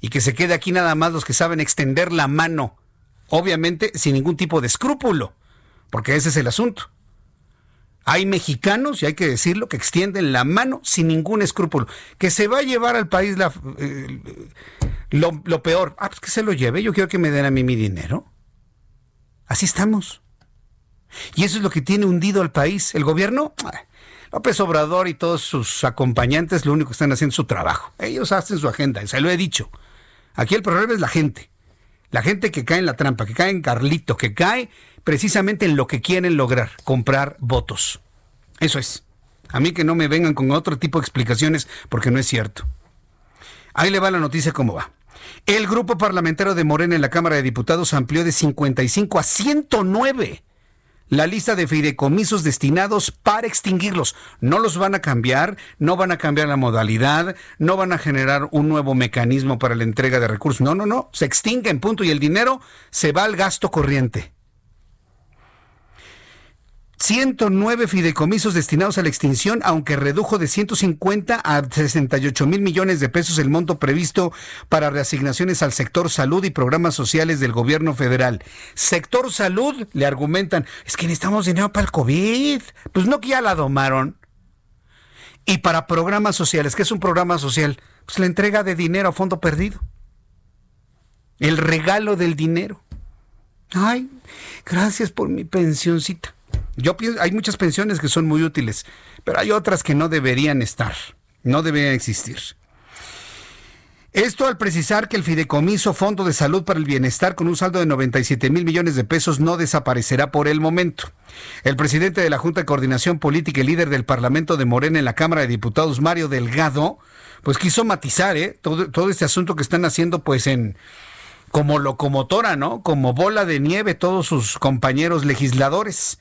[SPEAKER 1] Y que se quede aquí nada más los que saben extender la mano, obviamente sin ningún tipo de escrúpulo, porque ese es el asunto. Hay mexicanos, y hay que decirlo, que extienden la mano sin ningún escrúpulo. Que se va a llevar al país eh, lo, lo, peor. Ah, pues que se lo lleve. Yo quiero que me den a mí mi dinero. Así estamos. Y eso es lo que tiene hundido al país. El gobierno, López Obrador y todos sus acompañantes, lo único que están haciendo es su trabajo. Ellos hacen su agenda, se lo he dicho. Aquí el problema es la gente. La gente que cae en la trampa, que cae en Carlito, que cae precisamente en lo que quieren lograr, comprar votos. Eso es. A mí que no me vengan con otro tipo de explicaciones porque no es cierto. Ahí le va la noticia cómo va. El grupo parlamentario de Morena en la Cámara de Diputados amplió de 55 a 109 la lista de fideicomisos destinados para extinguirlos. No los van a cambiar, no van a cambiar la modalidad, no van a generar un nuevo mecanismo para la entrega de recursos. No, no, no, se extinguen, punto, y el dinero se va al gasto corriente. 109 fideicomisos destinados a la extinción, aunque redujo de 150 a 68 mil millones de pesos el monto previsto para reasignaciones al sector salud y programas sociales del gobierno federal. Sector salud, le argumentan, es que necesitamos dinero para el COVID. Pues no que ya la domaron. Y para programas sociales, ¿qué es un programa social? Pues la entrega de dinero a fondo perdido. El regalo del dinero. Ay, gracias por mi pensioncita. Yo pienso, hay muchas pensiones que son muy útiles, pero hay otras que no deberían estar, no deberían existir. Esto al precisar que el fideicomiso Fondo de Salud para el Bienestar con un saldo de 97 mil millones de pesos no desaparecerá por el momento. El presidente de la Junta de Coordinación Política y líder del Parlamento de Morena en la Cámara de Diputados, Mario Delgado, pues quiso matizar ¿eh? todo, todo este asunto que están haciendo pues en como locomotora, ¿no? Como bola de nieve todos sus compañeros legisladores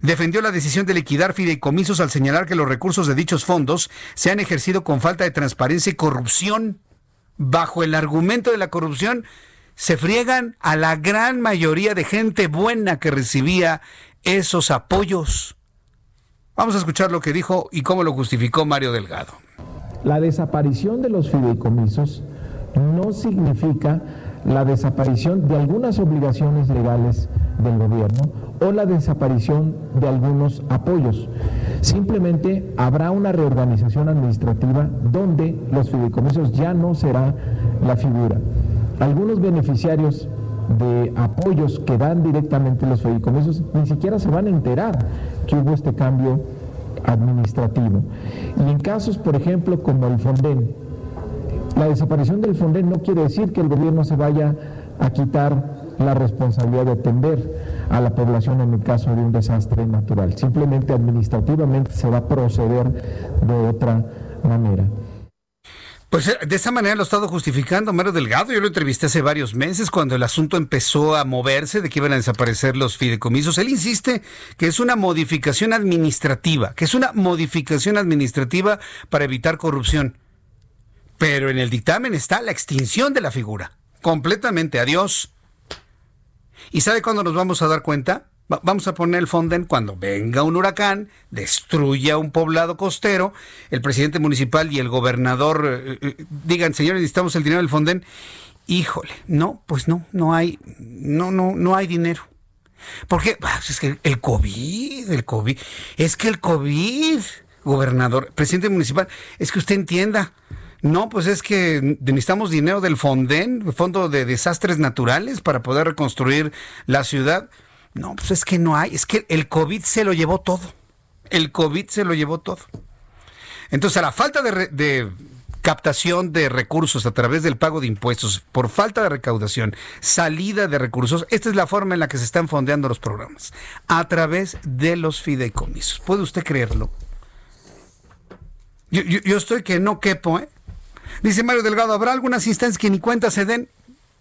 [SPEAKER 1] defendió la decisión de liquidar fideicomisos al señalar que los recursos de dichos fondos se han ejercido con falta de transparencia y corrupción. Bajo el argumento de la corrupción, se friegan a la gran mayoría de gente buena que recibía esos apoyos. Vamos a escuchar lo que dijo y cómo lo justificó Mario Delgado.
[SPEAKER 2] La desaparición de los fideicomisos no significa la desaparición de algunas obligaciones legales del gobierno o la desaparición de algunos apoyos. Simplemente habrá una reorganización administrativa donde los fideicomisos ya no será la figura. Algunos beneficiarios de apoyos que dan directamente los fideicomisos ni siquiera se van a enterar que hubo este cambio administrativo. Y en casos, por ejemplo, como el Fonden, la desaparición del Fonden no quiere decir que el gobierno se vaya a quitar la responsabilidad de atender a la población en el caso de un desastre natural. Simplemente administrativamente se va a proceder de otra manera.
[SPEAKER 1] Pues eh, de esa manera lo ha estado justificando Mario Delgado. Yo lo entrevisté hace varios meses cuando el asunto empezó a moverse de que iban a desaparecer los fideicomisos. Él insiste que es una modificación administrativa, que es una modificación administrativa para evitar corrupción. Pero en el dictamen está la extinción de la figura. Completamente. Adiós. ¿Y sabe cuándo nos vamos a dar cuenta? vamos a poner el Fonden cuando venga un huracán, destruya un poblado costero, el presidente municipal y el gobernador eh, eh, digan, señores, necesitamos el dinero del Fonden. Híjole, no, pues no, no hay, no, no, no hay dinero. ¿Por qué? Ah, pues es que el COVID, el COVID, es que el COVID, gobernador, presidente municipal, es que usted entienda, no, pues es que necesitamos dinero del Fonden, Fondo de Desastres Naturales, para poder reconstruir la ciudad. No, pues es que no hay, es que el COVID se lo llevó todo. El COVID se lo llevó todo. Entonces, a la falta de, captación de recursos a través del pago de impuestos, por falta de recaudación, salida de recursos, esta es la forma en la que se están fondeando los programas, a través de los fideicomisos. ¿Puede usted creerlo? Yo, yo, yo estoy que no quepo, ¿eh? Dice Mario Delgado, ¿habrá algunas instancias que ni cuenta se den?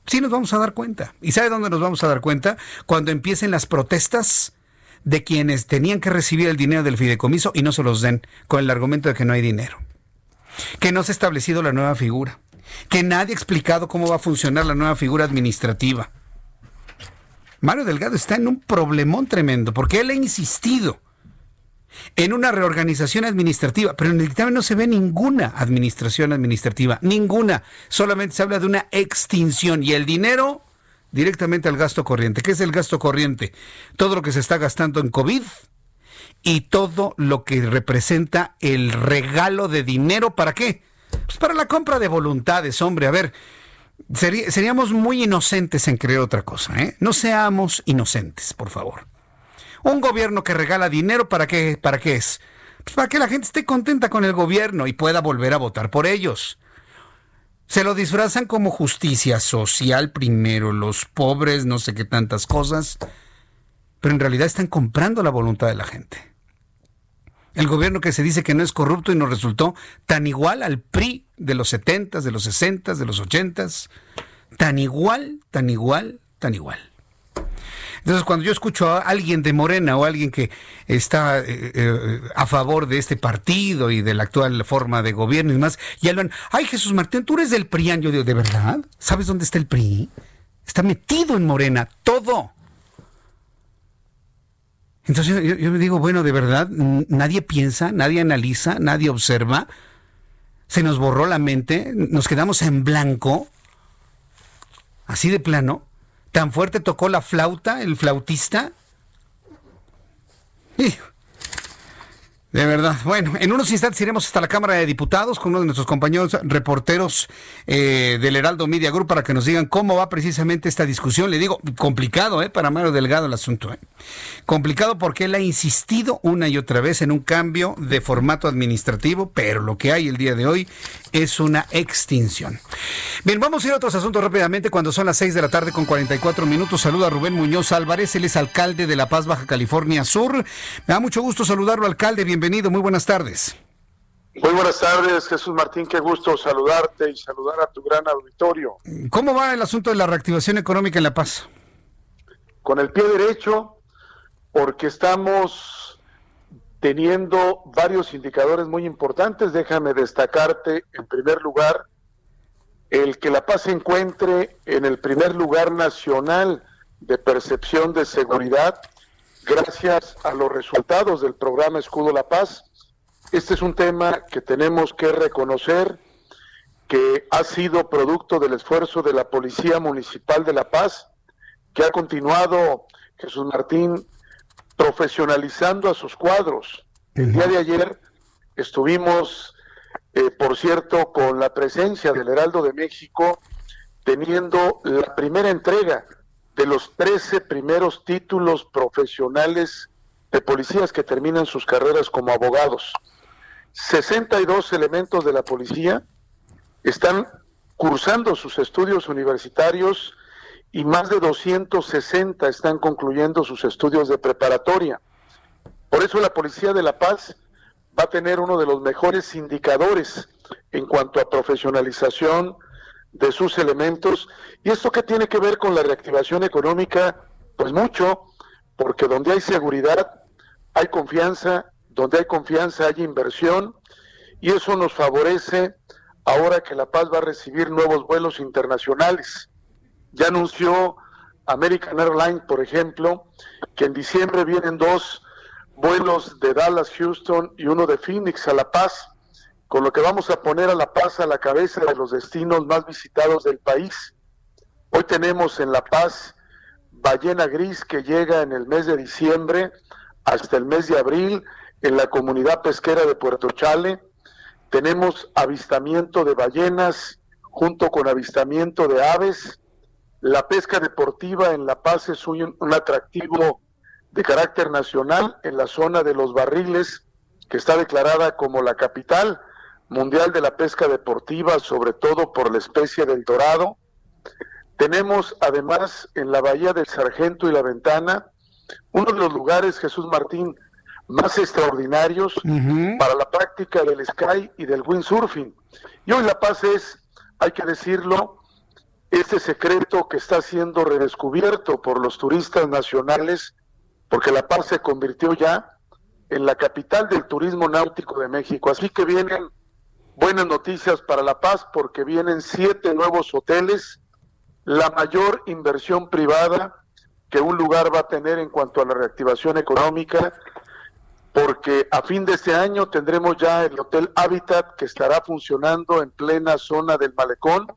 [SPEAKER 1] Sí nos vamos a dar cuenta. ¿Y sabe dónde nos vamos a dar cuenta? Cuando empiecen las protestas de quienes tenían que recibir el dinero del fideicomiso y no se los den con el argumento de que no hay dinero. Que no se ha establecido la nueva figura. Que nadie ha explicado cómo va a funcionar la nueva figura administrativa. Mario Delgado está en un problemón tremendo porque él ha insistido en una reorganización administrativa, pero en el dictamen no se ve ninguna administración administrativa, ninguna. Solamente se habla de una extinción y el dinero directamente al gasto corriente. ¿Qué es el gasto corriente? Todo lo que se está gastando en COVID y todo lo que representa el regalo de dinero. ¿Para qué? Pues para la compra de voluntades, hombre. A ver, seríamos muy inocentes en creer otra cosa. ¿eh? No seamos inocentes, por favor. Un gobierno que regala dinero, ¿para qué, para qué es? Pues para que la gente esté contenta con el gobierno y pueda volver a votar por ellos. Se lo disfrazan como justicia social primero, los pobres, no sé qué tantas cosas, pero en realidad están comprando la voluntad de la gente. El gobierno que se dice que no es corrupto y nos resultó tan igual al PRI de los 70, de los 60, de los 80, tan igual, tan igual, tan igual. Entonces, cuando yo escucho a alguien de Morena o alguien que está eh, eh, a favor de este partido y de la actual forma de gobierno y demás, y hablan, ay Jesús Martín, tú eres del PRI, yo digo, ¿de verdad? ¿Sabes dónde está el PRI? Está metido en Morena, todo. Entonces yo, yo me digo, bueno, de verdad, nadie piensa, nadie analiza, nadie observa, se nos borró la mente, nos quedamos en blanco, así de plano. ¿Tan fuerte tocó la flauta, el flautista? De verdad. Bueno, en unos instantes iremos hasta la Cámara de Diputados con uno de nuestros compañeros reporteros eh, del Heraldo Media Group para que nos digan cómo va precisamente esta discusión. Le digo, complicado, ¿eh? Para Mario Delgado el asunto, ¿eh? Complicado porque él ha insistido una y otra vez en un cambio de formato administrativo, pero lo que hay el día de hoy es una extinción. Bien, vamos a ir a otros asuntos rápidamente cuando son las 6 de la tarde con 44 minutos. Saluda a Rubén Muñoz Álvarez, él es alcalde de La Paz, Baja California Sur. Me da mucho gusto saludarlo, alcalde. Bienvenido, muy buenas tardes.
[SPEAKER 14] Muy buenas tardes, Jesús Martín, qué gusto saludarte y saludar a tu gran auditorio.
[SPEAKER 1] ¿Cómo va el asunto de la reactivación económica en La Paz?
[SPEAKER 14] Con el pie derecho, porque estamos teniendo varios indicadores muy importantes. Déjame destacarte, en primer lugar, el que La Paz se encuentre en el primer lugar nacional de percepción de seguridad gracias a los resultados del programa Escudo La Paz. Este es un tema que tenemos que reconocer que ha sido producto del esfuerzo de la Policía Municipal de La Paz, que ha continuado, Jesús Martín, profesionalizando a sus cuadros. El día de ayer estuvimos, eh, por cierto, con la presencia del Heraldo de México, teniendo la primera entrega de los 13 primeros títulos profesionales de policías que terminan sus carreras como abogados. 62 elementos de la policía están cursando sus estudios universitarios y más de 260 están concluyendo sus estudios de preparatoria. Por eso la Policía de La Paz va a tener uno de los mejores indicadores en cuanto a profesionalización de sus elementos. ¿Y esto qué tiene que ver con la reactivación económica? Pues mucho, porque donde hay seguridad, hay confianza, donde hay confianza hay inversión y eso nos favorece ahora que La Paz va a recibir nuevos vuelos internacionales. Ya anunció American Airlines, por ejemplo, que en diciembre vienen dos vuelos de Dallas, Houston y uno de Phoenix a La Paz, con lo que vamos a poner a La Paz a la cabeza de los destinos más visitados del país. Hoy tenemos en La Paz Ballena Gris que llega en el mes de diciembre hasta el mes de abril en la comunidad pesquera de Puerto Chale. Tenemos avistamiento de ballenas junto con avistamiento de aves. La pesca deportiva en La Paz es un, un atractivo de carácter nacional en la zona de los barriles, que está declarada como la capital mundial de la pesca deportiva, sobre todo por la especie del dorado. Tenemos además en la Bahía del Sargento y la Ventana uno de los lugares, Jesús Martín, más extraordinarios para la práctica del sky y del windsurfing. Y hoy La Paz es, hay que decirlo, este secreto que está siendo redescubierto por los turistas nacionales porque La Paz se convirtió ya en la capital del turismo náutico de México. Así que vienen buenas noticias para La Paz porque vienen siete nuevos hoteles, la mayor inversión privada que un lugar va a tener en cuanto a la reactivación económica, porque a fin de este año tendremos ya el Hotel Habitat que estará funcionando en plena zona del malecón.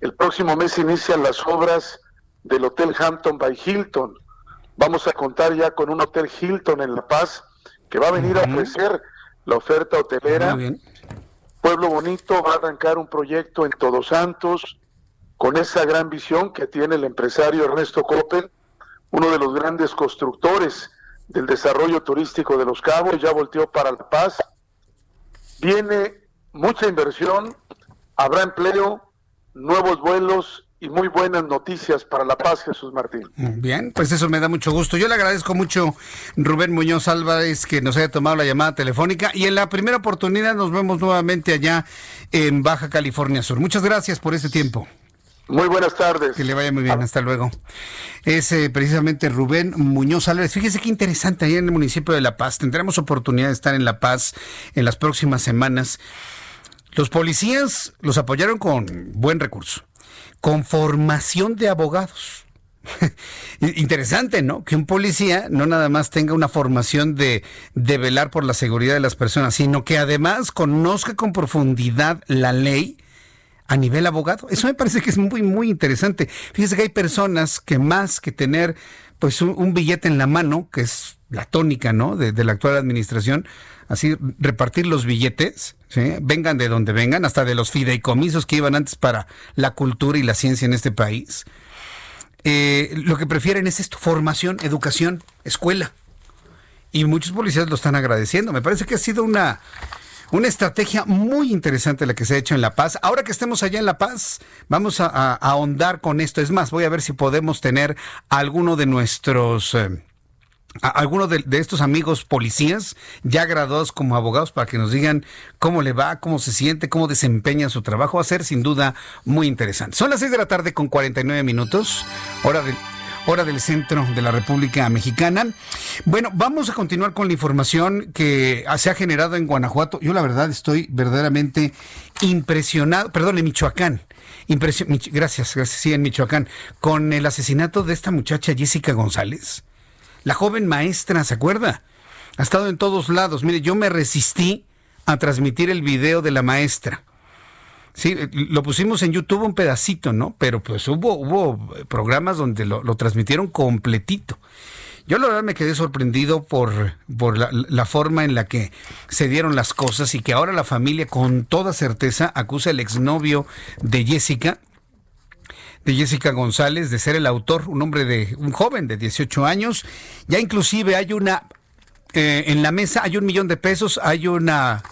[SPEAKER 14] El próximo mes inician las obras del Hotel Hampton by Hilton. Vamos a contar ya con un Hotel Hilton en La Paz que va a venir a ofrecer la oferta hotelera. Pueblo Bonito va a arrancar un proyecto en Todos Santos con esa gran visión que tiene el empresario Ernesto Coppel, uno de los grandes constructores del desarrollo turístico de Los Cabos, ya volteó para La Paz. Viene mucha inversión, habrá empleo, nuevos vuelos y muy buenas noticias para La Paz, Jesús Martín.
[SPEAKER 1] Bien, pues eso me da mucho gusto. Yo le agradezco mucho, Rubén Muñoz Álvarez, que nos haya tomado la llamada telefónica y en la primera oportunidad nos vemos nuevamente allá en Baja California Sur. Muchas gracias por este tiempo.
[SPEAKER 14] Muy buenas tardes.
[SPEAKER 1] Que le vaya muy bien, hasta luego. Es eh, precisamente Rubén Muñoz Álvarez. Fíjese qué interesante, allá en el municipio de La Paz. Tendremos oportunidad de estar en La Paz en las próximas semanas. Los policías los apoyaron con buen recurso con formación de abogados. Interesante, ¿no? Que un policía no nada más tenga una formación de, de, velar por la seguridad de las personas, sino que además conozca con profundidad la ley a nivel abogado. Eso me parece que es muy, muy interesante. Fíjese que hay personas que más que tener pues un, billete en la mano, que es la tónica, ¿no? De, de la actual administración, así repartir los billetes, vengan de donde vengan, hasta de los fideicomisos que iban antes para la cultura y la ciencia en este país. Eh, lo que prefieren es esto, formación, educación, escuela. Y muchos policías lo están agradeciendo. Me parece que ha sido una, una estrategia muy interesante la que se ha hecho en La Paz. Ahora que estemos allá en La Paz, vamos a, ahondar con esto. Es más, voy a ver si podemos tener alguno de nuestros... Eh, algunos de, estos amigos policías ya graduados como abogados para que nos digan cómo le va, cómo se siente, cómo desempeña su trabajo. Va a ser sin duda muy interesante. Son las 6 de la tarde con 49 minutos, hora del, hora del centro de la República Mexicana. Bueno, vamos a continuar con la información que se ha generado en Guanajuato. Yo la verdad estoy verdaderamente impresionado, perdón, en Michoacán. gracias, gracias, sí, en Michoacán, con el asesinato de esta muchacha Jessica González la joven maestra, ¿se acuerda? Ha estado en todos lados. Mire, yo me resistí a transmitir el video de la maestra. Sí, lo pusimos en YouTube un pedacito, ¿no? Pero pues hubo, hubo programas donde lo, transmitieron completito. Yo la verdad me quedé sorprendido por, por la, la, forma en la que se dieron las cosas y que ahora la familia con toda certeza acusa al exnovio de Jessica de Jessica González de ser el autor, un hombre de un joven de 18 años. Ya inclusive hay una eh, en la mesa hay un millón de pesos, hay una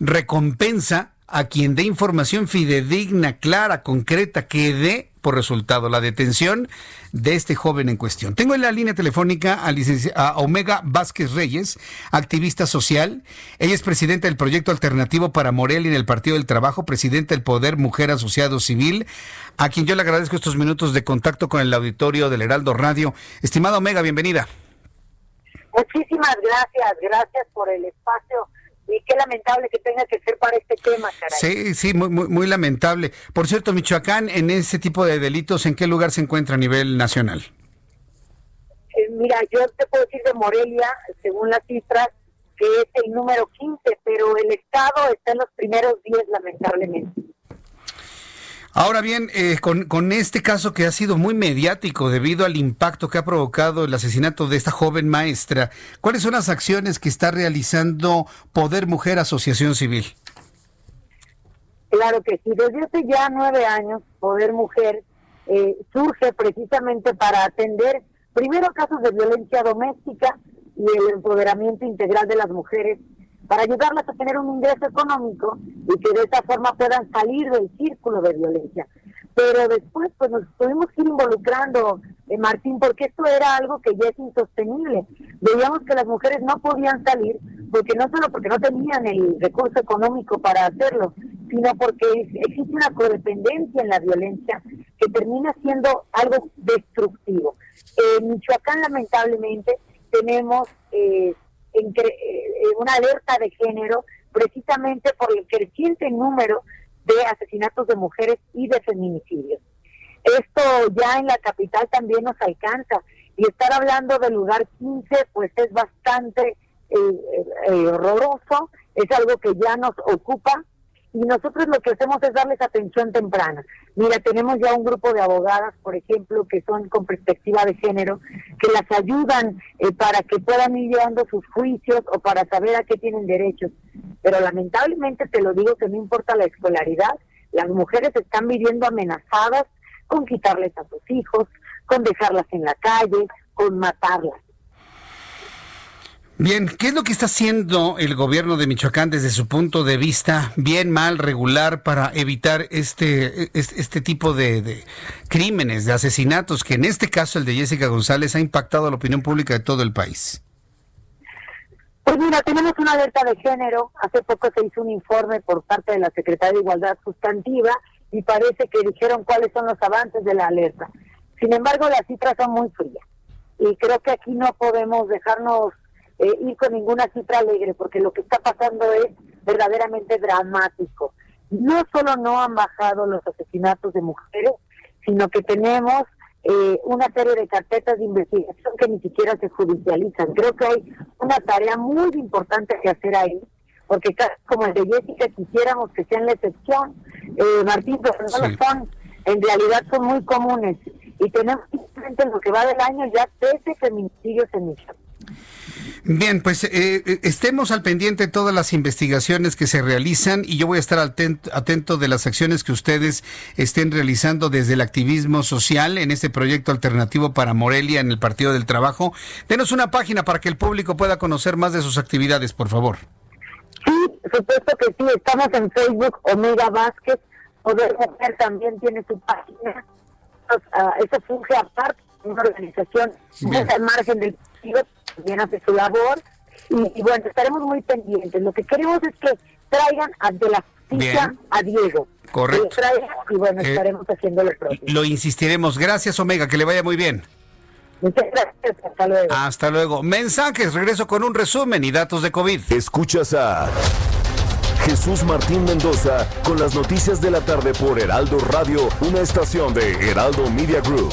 [SPEAKER 1] recompensa a quien dé información fidedigna, clara, concreta, que dé por resultado la detención de este joven en cuestión. Tengo en la línea telefónica a, a, Omega Vázquez Reyes, activista social. Ella es presidenta del proyecto alternativo para Morelia en el Partido del Trabajo, presidenta del Poder Mujer Asociado Civil, a quien yo le agradezco estos minutos de contacto con el auditorio del Heraldo Radio. Estimada Omega, bienvenida.
[SPEAKER 15] Muchísimas gracias, gracias por el espacio y qué lamentable que tenga que ser para este tema, caray.
[SPEAKER 1] Sí, sí, muy, muy, lamentable. Por cierto, Michoacán, en ese tipo de delitos, ¿en qué lugar se encuentra a nivel nacional?
[SPEAKER 15] Eh, mira, yo te puedo decir de Morelia, según las cifras, que es el número 15, pero el Estado está en los primeros 10, lamentablemente.
[SPEAKER 1] Ahora bien, eh, con, este caso que ha sido muy mediático debido al impacto que ha provocado el asesinato de esta joven maestra, ¿cuáles son las acciones que está realizando Poder Mujer Asociación Civil?
[SPEAKER 15] Claro que sí, desde hace ya nueve años Poder Mujer eh, surge precisamente para atender primero casos de violencia doméstica y el empoderamiento integral de las mujeres para ayudarlas a tener un ingreso económico y que de esa forma puedan salir del círculo de violencia. Pero después pues nos tuvimos que ir involucrando, eh, Martín, porque esto era algo que ya es insostenible. Veíamos que las mujeres no podían salir, porque no solo porque no tenían el recurso económico para hacerlo, sino porque existe una codependencia en la violencia que termina siendo algo destructivo. En Michoacán, lamentablemente, tenemos eh, una alerta de género precisamente por el creciente número de asesinatos de mujeres y de feminicidios. Esto ya en la capital también nos alcanza y estar hablando del lugar 15 pues es bastante eh, eh, horroroso, es algo que ya nos ocupa y nosotros lo que hacemos es darles atención temprana. Mira, tenemos ya un grupo de abogadas, por ejemplo, que son con perspectiva de género, que las ayudan eh, para que puedan ir llevando sus juicios o para saber a qué tienen derechos. Pero lamentablemente te lo digo que no importa la escolaridad, las mujeres están viviendo amenazadas con quitarles a sus hijos, con dejarlas en la calle, con matarlas.
[SPEAKER 1] Bien, ¿qué es lo que está haciendo el gobierno de Michoacán desde su punto de vista, bien, mal, regular, para evitar este, este, tipo de, crímenes, de asesinatos, que en este caso el de Jessica González ha impactado a la opinión pública de todo el país?
[SPEAKER 15] Pues mira, tenemos una alerta de género. Hace poco se hizo un informe por parte de la Secretaría de Igualdad Sustantiva y parece que dijeron cuáles son los avances de la alerta. Sin embargo, las cifras son muy frías y creo que aquí no podemos dejarnos eh, ir con ninguna cifra alegre, porque lo que está pasando es verdaderamente dramático. No solo no han bajado los asesinatos de mujeres, sino que tenemos eh, una serie de carpetas de investigación que ni siquiera se judicializan. Creo que hay una tarea muy importante que hacer ahí, porque como el de Jessica quisiéramos que sean la excepción, eh, Martín, pero no lo son. En realidad son muy comunes y tenemos en lo que va del año ya 13 feminicidios en Michoacán.
[SPEAKER 1] Bien, pues eh, eh, estemos al pendiente de todas las investigaciones que se realizan y yo voy a estar atento, atento, de las acciones que ustedes estén realizando desde el activismo social en este proyecto alternativo para Morelia en el Partido del Trabajo. Denos una página para que el público pueda conocer más de sus actividades, por favor.
[SPEAKER 15] Sí, supuesto que sí, estamos en Facebook, Omega Vázquez, Poder Mujer también tiene su página, uh, eso funge aparte, una organización al margen del partido también hace su labor. Y, bueno, estaremos muy pendientes. Lo que queremos es que traigan de la justicia a Diego.
[SPEAKER 1] Correcto.
[SPEAKER 15] y bueno, eh, estaremos haciendo lo propio.
[SPEAKER 1] Lo insistiremos. Gracias, Omega, que le vaya muy bien.
[SPEAKER 15] Muchas gracias, hasta luego.
[SPEAKER 1] Hasta luego. Mensajes, regreso con un resumen y datos de COVID.
[SPEAKER 16] Escuchas a Jesús Martín Mendoza con las noticias de la tarde por Heraldo Radio, una estación de Heraldo Media Group.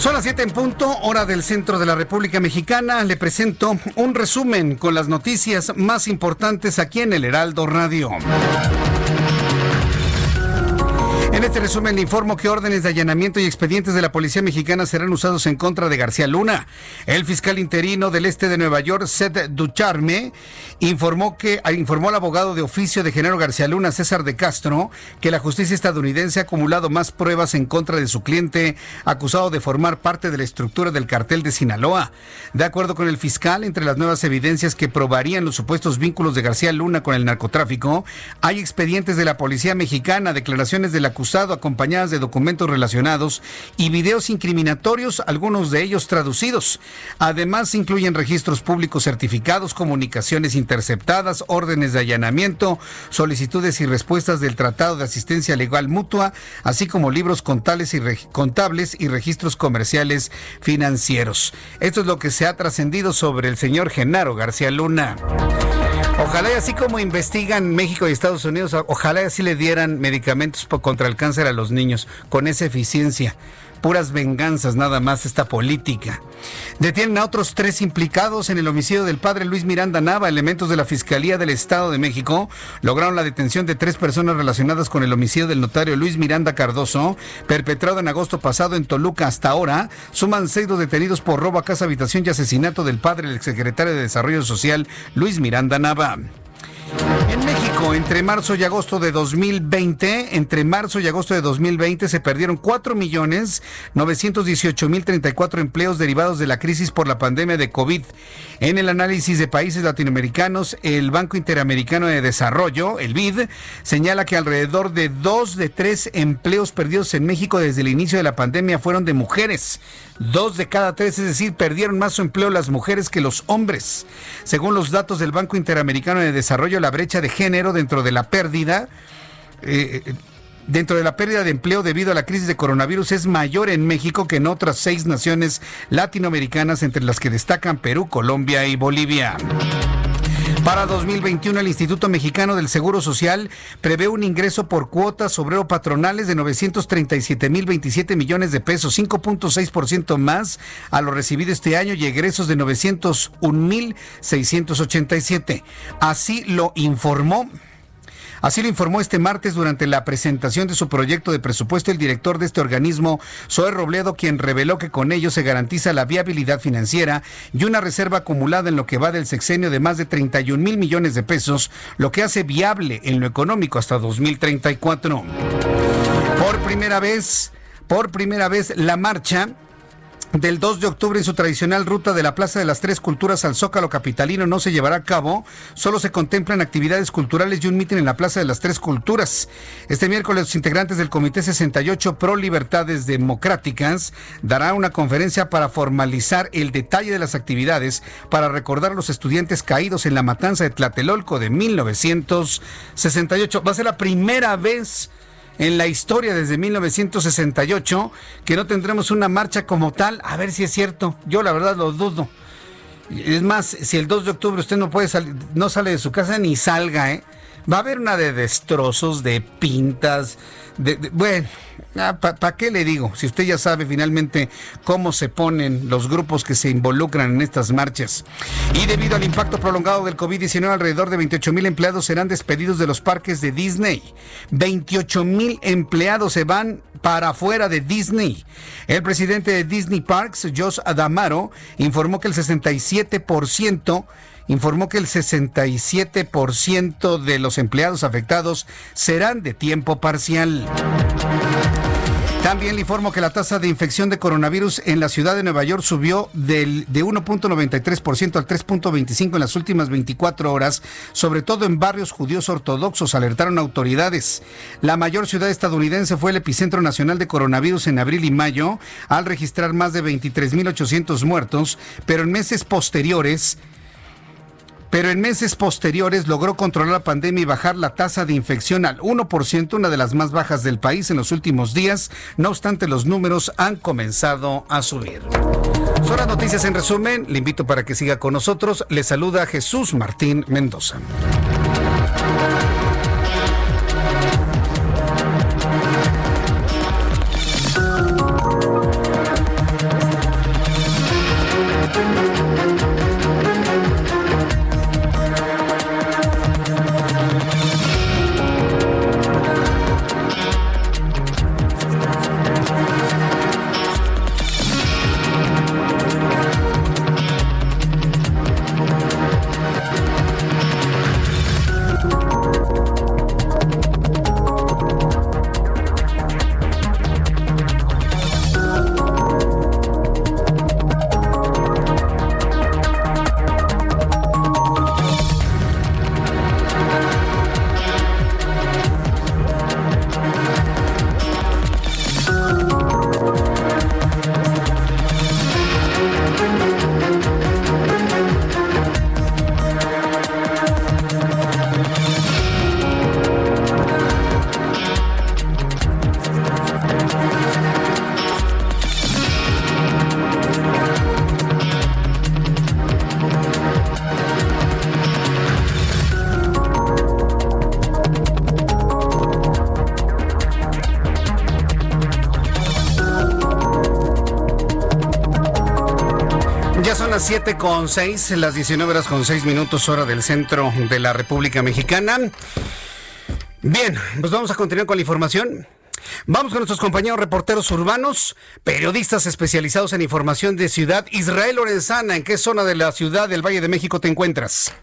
[SPEAKER 1] Son las 7 en punto, hora del centro de la República Mexicana. Le presento un resumen con las noticias más importantes aquí en el Heraldo Radio. En este resumen le informo que órdenes de allanamiento y expedientes de la Policía Mexicana serán usados en contra de García Luna. El fiscal interino del este de Nueva York, Seth Ducharme, informó que ah, informó al abogado de oficio de Genaro García Luna, César de Castro, que la justicia estadounidense ha acumulado más pruebas en contra de su cliente, acusado de formar parte de la estructura del cartel de Sinaloa. De acuerdo con el fiscal, entre las nuevas evidencias que probarían los supuestos vínculos de García Luna con el narcotráfico, hay expedientes de la Policía Mexicana, declaraciones del acusado acompañadas de documentos relacionados y videos incriminatorios, algunos de ellos traducidos. Además, incluyen registros públicos certificados, comunicaciones interceptadas, órdenes de allanamiento, solicitudes y respuestas del Tratado de Asistencia Legal Mutua, así como libros y, contables y registros comerciales financieros. Esto es lo que se ha trascendido sobre el señor Genaro García Luna. Ojalá y así como investigan México y Estados Unidos, ojalá y así le dieran medicamentos contra el cáncer a los niños con esa eficiencia. Puras venganzas nada más esta política. Detienen a otros tres implicados en el homicidio del padre Luis Miranda Nava. Elementos de la Fiscalía del Estado de México lograron la detención de tres personas relacionadas con el homicidio del notario Luis Miranda Cardoso, perpetrado en agosto pasado en Toluca. Hasta ahora suman seis los detenidos por robo a casa, habitación y asesinato del padre del exsecretario de Desarrollo Social Luis Miranda Nava. En México, entre marzo y agosto de 2020, entre marzo y agosto de 2020 se perdieron 4 millones 918 mil 34 empleos derivados de la crisis por la pandemia de COVID. En el análisis de países latinoamericanos, el Banco Interamericano de Desarrollo, el BID, señala que alrededor de 2 de 3 empleos perdidos en México desde el inicio de la pandemia fueron de mujeres. Dos de cada tres, es decir, perdieron más su empleo las mujeres que los hombres. Según los datos del Banco Interamericano de Desarrollo, la brecha de género dentro de la pérdida eh, dentro de la pérdida de empleo debido a la crisis de coronavirus es mayor en México que en otras seis naciones latinoamericanas, entre las que destacan Perú, Colombia y Bolivia. Para 2021, el Instituto Mexicano del Seguro Social prevé un ingreso por cuotas obrero patronales de 937 mil 27 millones de pesos, 5.6% más a lo recibido este año y egresos de 901 mil 687. Así lo informó Así lo informó este martes durante la presentación de su proyecto de presupuesto el director de este organismo, Zoe Robledo, quien reveló que con ello se garantiza la viabilidad financiera y una reserva acumulada en lo que va del sexenio de más de 31 mil millones de pesos, lo que hace viable en lo económico hasta 2034. Por primera vez, por primera vez, la marcha del 2 de octubre en su tradicional ruta de la Plaza de las Tres Culturas al Zócalo Capitalino no se llevará a cabo. Solo se contemplan actividades culturales y un mitin en la Plaza de las Tres Culturas. Este miércoles los integrantes del Comité 68 Pro Libertades Democráticas dará una conferencia para formalizar el detalle de las actividades para recordar a los estudiantes caídos en la matanza de Tlatelolco de 1968. Va a ser la primera vez en la historia desde 1968 que no tendremos una marcha como tal. A ver si es cierto. Yo la verdad lo dudo. Es más, si el 2 de octubre usted no puede salir, no sale de su casa ni salga, ¿eh? Va a haber una de destrozos, de pintas, de, bueno, ah, ¿para qué le digo? Si usted ya sabe finalmente cómo se ponen los grupos que se involucran en estas marchas. Y debido al impacto prolongado del COVID-19, alrededor de 28 mil empleados serán despedidos de los parques de Disney. 28 mil empleados se van para afuera de Disney. El presidente de Disney Parks, Josh Adamaro, informó que el 67% informó que el 67% de los empleados afectados serán de tiempo parcial. También le informo que la tasa de infección de coronavirus en la ciudad de Nueva York subió del, de 1.93% al 3.25% en las últimas 24 horas, sobre todo en barrios judíos ortodoxos, alertaron autoridades. La mayor ciudad estadounidense fue el epicentro nacional de coronavirus en abril y mayo, al registrar más de 23.800 muertos, pero en meses posteriores pero en meses posteriores logró controlar la pandemia y bajar la tasa de infección al 1%, una de las más bajas del país en los últimos días. No obstante, los números han comenzado a subir. Son las noticias en resumen. Le invito para que siga con nosotros. Le saluda Jesús Martín Mendoza. Con seis, las 19 horas con seis minutos hora del centro de la República Mexicana. Bien, pues vamos a continuar con la información. Vamos con nuestros compañeros reporteros urbanos, periodistas especializados en información de ciudad. Israel Lorenzana, ¿en qué zona de la ciudad del Valle de México te encuentras?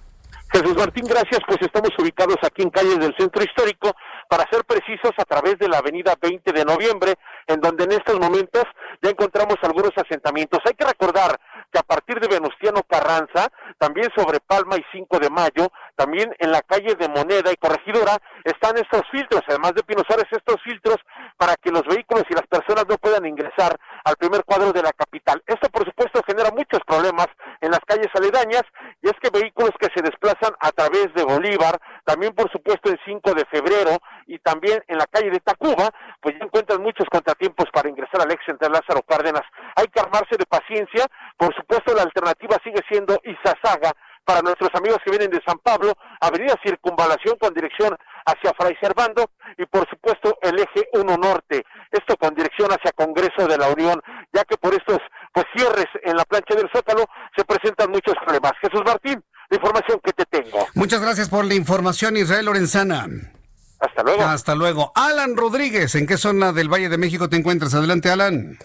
[SPEAKER 8] Jesús Martín, gracias. Pues estamos ubicados aquí en calles del centro histórico, para ser precisos, a través de la avenida 20 de noviembre, en donde en estos momentos ya encontramos algunos asentamientos. Hay que recordar que a partir de Venustiano Carranza, también sobre Palma y 5 de Mayo, también en la calle de Moneda y Corregidora, están estos filtros, además de Pino estos filtros para que los vehículos y las personas no puedan ingresar al primer cuadro de la capital. Esto, por supuesto, genera muchos problemas en las calles aledañas, es que vehículos que se desplazan a través de Bolívar, también, por supuesto, en 5 de febrero, y también en la calle de Tacuba, pues ya encuentran muchos contratiempos para ingresar al ex entre Lázaro Cárdenas. Hay que armarse de paciencia, por supuesto, la alternativa sigue siendo Izazaga, para nuestros amigos que vienen de San Pablo, Avenida Circunvalación con dirección hacia Fray Servando y por supuesto el eje 1 Norte, esto con dirección hacia Congreso de la Unión, ya que por estos pues cierres en la plancha del Zócalo se presentan muchos problemas. Jesús Martín, la información que te tengo.
[SPEAKER 1] Muchas gracias por la información, Israel Lorenzana.
[SPEAKER 8] Hasta luego.
[SPEAKER 1] Hasta luego. Alan Rodríguez, ¿en qué zona del Valle de México te encuentras? Adelante, Alan.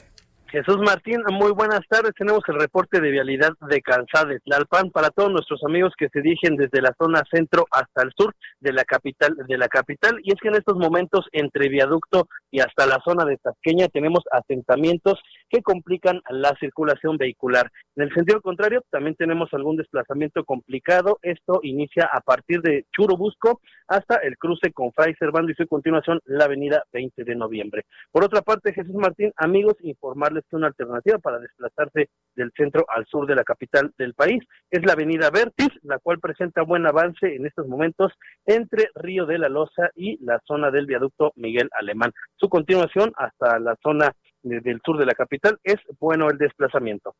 [SPEAKER 9] Jesús Martín, muy buenas tardes. Tenemos el reporte de vialidad de Calzada de Tlalpan para todos nuestros amigos que se dirigen desde la zona centro hasta el sur de la capital de la capital y es que en estos momentos entre viaducto y hasta la zona de Tasqueña tenemos asentamientos que complican la circulación vehicular. En el sentido contrario, también tenemos algún desplazamiento complicado. Esto inicia a partir de Churubusco hasta el cruce con Fray Servando y su continuación la avenida 20 de noviembre. Por otra parte, Jesús Martín, amigos, informarles una alternativa para desplazarse del centro al sur de la capital del país. Es la avenida Vertis, la cual presenta buen avance en estos momentos entre Río de la Loza y la zona del viaducto Miguel Alemán. Su continuación hasta la zona del sur de la capital es bueno el desplazamiento.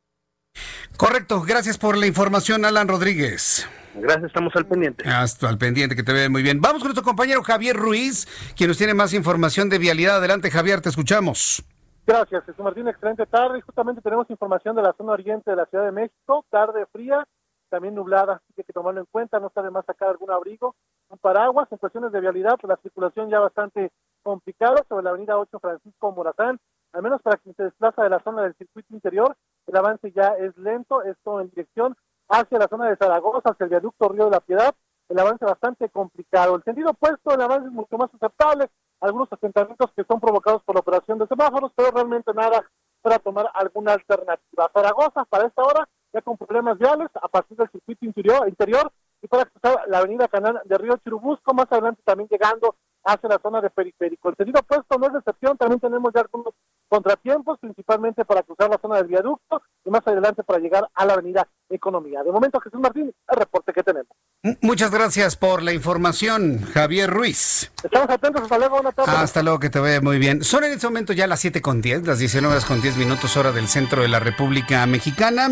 [SPEAKER 1] Correcto, gracias por la información, Alan Rodríguez.
[SPEAKER 9] Gracias, estamos al pendiente.
[SPEAKER 1] Hasta al pendiente, que te vea muy bien. Vamos con nuestro compañero Javier Ruiz, quien nos tiene más información de vialidad. Adelante, Javier, te escuchamos.
[SPEAKER 10] Gracias, Jesús Martín. Excelente tarde. Justamente tenemos información de la zona oriente de la Ciudad de México. Tarde fría, también nublada, así que hay que tomarlo en cuenta. No está de más sacar algún abrigo, un paraguas. En cuestiones de vialidad, pues la circulación ya bastante complicada sobre la avenida 8 Francisco Morazán. Al menos para quien se desplaza de la zona del circuito interior, el avance ya es lento. Esto en dirección hacia la zona de Zaragoza, hacia el viaducto Río de la Piedad. El avance bastante complicado. El sentido opuesto, el avance es mucho más aceptable algunos asentamientos que son provocados por la operación de semáforos, pero realmente nada para tomar alguna alternativa. Zaragoza, para esta hora, ya con problemas viales, a partir del circuito interior, interior y para cruzar la avenida Canal de Río Chirubusco, más adelante también llegando hacia la zona de periférico. El sentido opuesto no es excepción, también tenemos ya algunos contratiempos, principalmente para cruzar la zona del viaducto y más adelante para llegar a la avenida Economía. De momento, Jesús Martín, el reporte que tenemos.
[SPEAKER 1] Muchas gracias por la información, Javier Ruiz.
[SPEAKER 10] Estamos atentos, hasta luego, buenas tardes.
[SPEAKER 1] Hasta luego, que te vaya muy bien. Son en este momento ya las 7 con 10, las 19 horas con 10 minutos, hora del centro de la República Mexicana.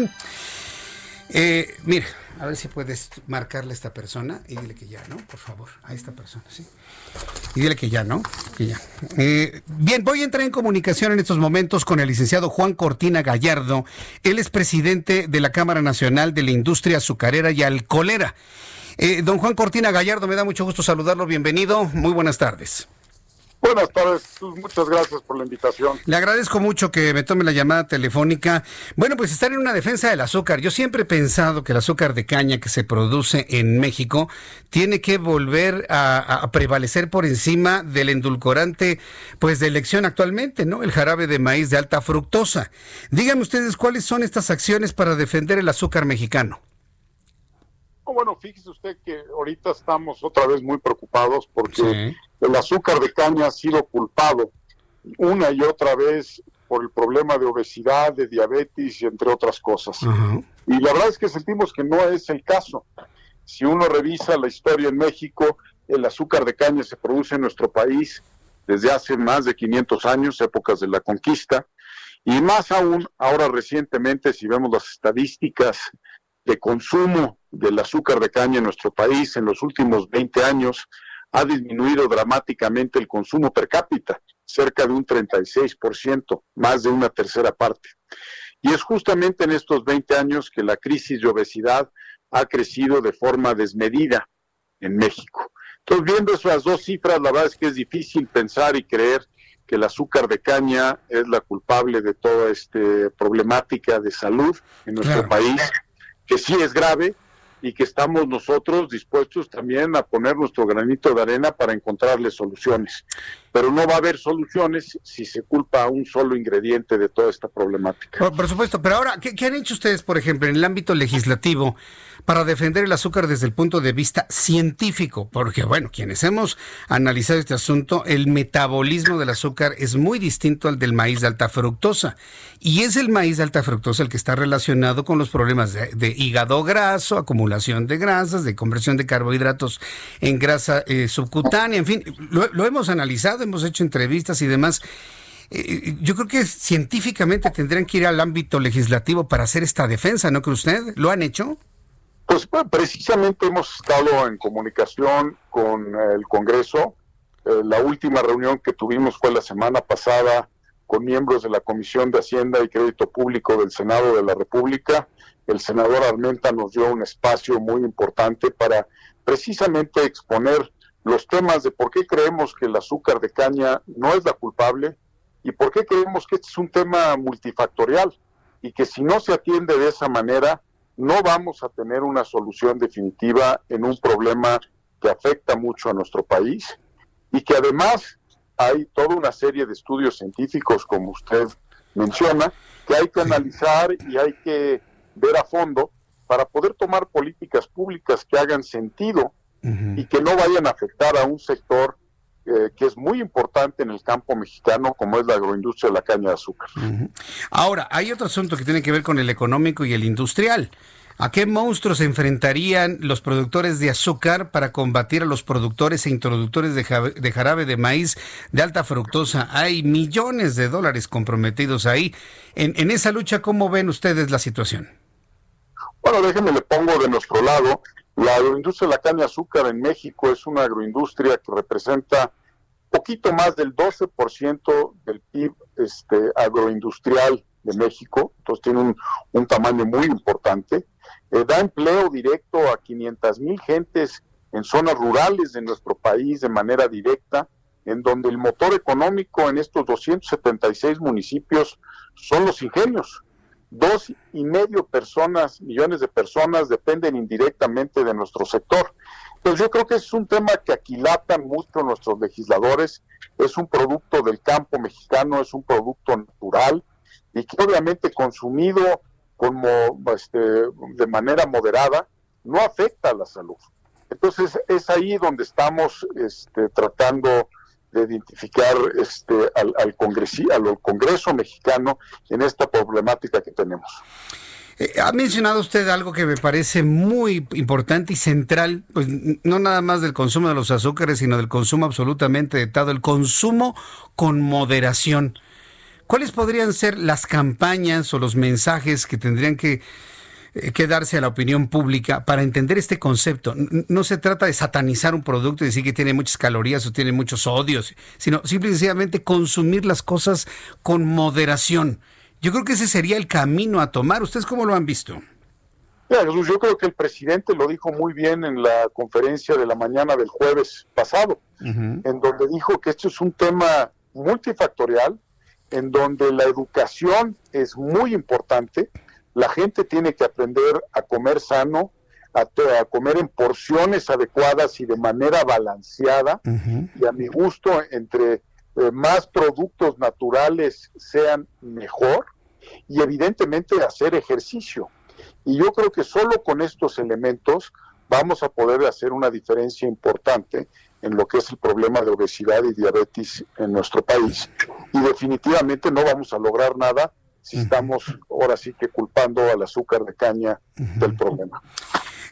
[SPEAKER 1] Eh, mira, a ver si puedes marcarle a esta persona y dile que ya, ¿no? Por favor, a esta persona, sí. Y dile que ya, ¿no? Que ya. Eh, bien, voy a entrar en comunicación en estos momentos con el licenciado Juan Cortina Gallardo. Él es presidente de la Cámara Nacional de la Industria Azucarera y Alcolera. Eh, don Juan Cortina Gallardo, me da mucho gusto saludarlo. Bienvenido. Muy buenas tardes.
[SPEAKER 17] Buenas tardes, muchas gracias por la invitación.
[SPEAKER 1] Le agradezco mucho que me tome la llamada telefónica. Bueno, pues estar en una defensa del azúcar. Yo siempre he pensado que el azúcar de caña que se produce en México tiene que volver a, prevalecer por encima del endulcorante, pues de elección actualmente, ¿no? El jarabe de maíz de alta fructosa. Díganme ustedes cuáles son estas acciones para defender el azúcar mexicano.
[SPEAKER 17] Bueno, fíjese usted que ahorita estamos otra vez muy preocupados porque el azúcar de caña ha sido culpado una y otra vez por el problema de obesidad, de diabetes y entre otras cosas. Y la verdad es que sentimos que no es el caso. Si uno revisa la historia en México, el azúcar de caña se produce en nuestro país desde hace más de 500 años, épocas de la conquista, y más aún ahora recientemente, si vemos las estadísticas de consumo del azúcar de caña en nuestro país en los últimos 20 años ha disminuido dramáticamente el consumo per cápita, cerca de un 36%, más de una tercera parte. Y es justamente en estos 20 años que la crisis de obesidad ha crecido de forma desmedida en México. Entonces, viendo esas dos cifras, la verdad es que es difícil pensar y creer que el azúcar de caña es la culpable de toda esta problemática de salud en nuestro país, que sí es grave, y que estamos nosotros dispuestos también a poner nuestro granito de arena para encontrarle soluciones. Pero no va a haber soluciones si se culpa a un solo ingrediente de toda esta problemática.
[SPEAKER 1] Por, supuesto, pero ahora, ¿qué, han hecho ustedes, por ejemplo, en el ámbito legislativo para defender el azúcar desde el punto de vista científico? Porque, bueno, quienes hemos analizado este asunto, el metabolismo del azúcar es muy distinto al del maíz de alta fructosa. Y es el maíz de alta fructosa el que está relacionado con los problemas de, hígado graso, acumulación de grasas, de conversión de carbohidratos en grasa eh, subcutánea, en fin, lo hemos analizado hemos hecho entrevistas y demás. Eh, yo creo que científicamente tendrían que ir al ámbito legislativo para hacer esta defensa, ¿no cree usted? ¿Lo han hecho?
[SPEAKER 17] Pues precisamente hemos estado en comunicación con el Congreso. Eh, la última reunión que tuvimos fue la semana pasada con miembros de la Comisión de Hacienda y Crédito Público del Senado de la República. El senador Armenta nos dio un espacio muy importante para precisamente exponer los temas de por qué creemos que el azúcar de caña no es la culpable y por qué creemos que este es un tema multifactorial y que si no se atiende de esa manera no vamos a tener una solución definitiva en un problema que afecta mucho a nuestro país y que además hay toda una serie de estudios científicos, como usted menciona, que hay que analizar y hay que ver a fondo para poder tomar políticas públicas que hagan sentido y que no vayan a afectar a un sector eh, que es muy importante en el campo mexicano, como es la agroindustria de la caña de azúcar.
[SPEAKER 1] Ahora, hay otro asunto que tiene que ver con el económico y el industrial. ¿A qué monstruos se enfrentarían los productores de azúcar para combatir a los productores e introductores de, jarabe de maíz de alta fructosa? Hay millones de dólares comprometidos ahí. En, en esa lucha, ¿cómo ven ustedes la situación?
[SPEAKER 17] Bueno, déjenme le pongo de nuestro lado. La agroindustria de la caña de azúcar en México es una agroindustria que representa poquito más del 12% del PIB este, agroindustrial de México, entonces tiene un, tamaño muy importante. Eh, da empleo directo a 500 mil gentes en zonas rurales de nuestro país de manera directa, en donde el motor económico en estos 276 municipios son los ingenios dos y medio personas, millones de personas dependen indirectamente de nuestro sector. Pues yo creo que es un tema que aquilatan mucho nuestros legisladores, es un producto del campo mexicano, es un producto natural y que obviamente consumido como este, de manera moderada no afecta a la salud. Entonces es ahí donde estamos este, tratando de identificar este, al, al, al Congreso mexicano en esta problemática que tenemos.
[SPEAKER 1] Eh, ha mencionado usted algo que me parece muy importante y central, pues no nada más del consumo de los azúcares, sino del consumo absolutamente de todo, el consumo con moderación. ¿Cuáles podrían ser las campañas o los mensajes que tendrían que que darse a la opinión pública para entender este concepto. No se trata de satanizar un producto y decir que tiene muchas calorías o tiene muchos odios, sino simplemente consumir las cosas con moderación. Yo creo que ese sería el camino a tomar. ¿Ustedes cómo lo han visto?
[SPEAKER 17] Jesús, yo creo que el presidente lo dijo muy bien en la conferencia de la mañana del jueves pasado, en donde dijo que esto es un tema multifactorial, en donde la educación es muy importante, la gente tiene que aprender a comer sano, a, comer en porciones adecuadas y de manera balanceada. Y a mi gusto, entre eh, más productos naturales sean mejor. Y evidentemente hacer ejercicio. Y yo creo que solo con estos elementos vamos a poder hacer una diferencia importante en lo que es el problema de obesidad y diabetes en nuestro país. Y definitivamente no vamos a lograr nada si estamos ahora sí que culpando al azúcar de caña del problema.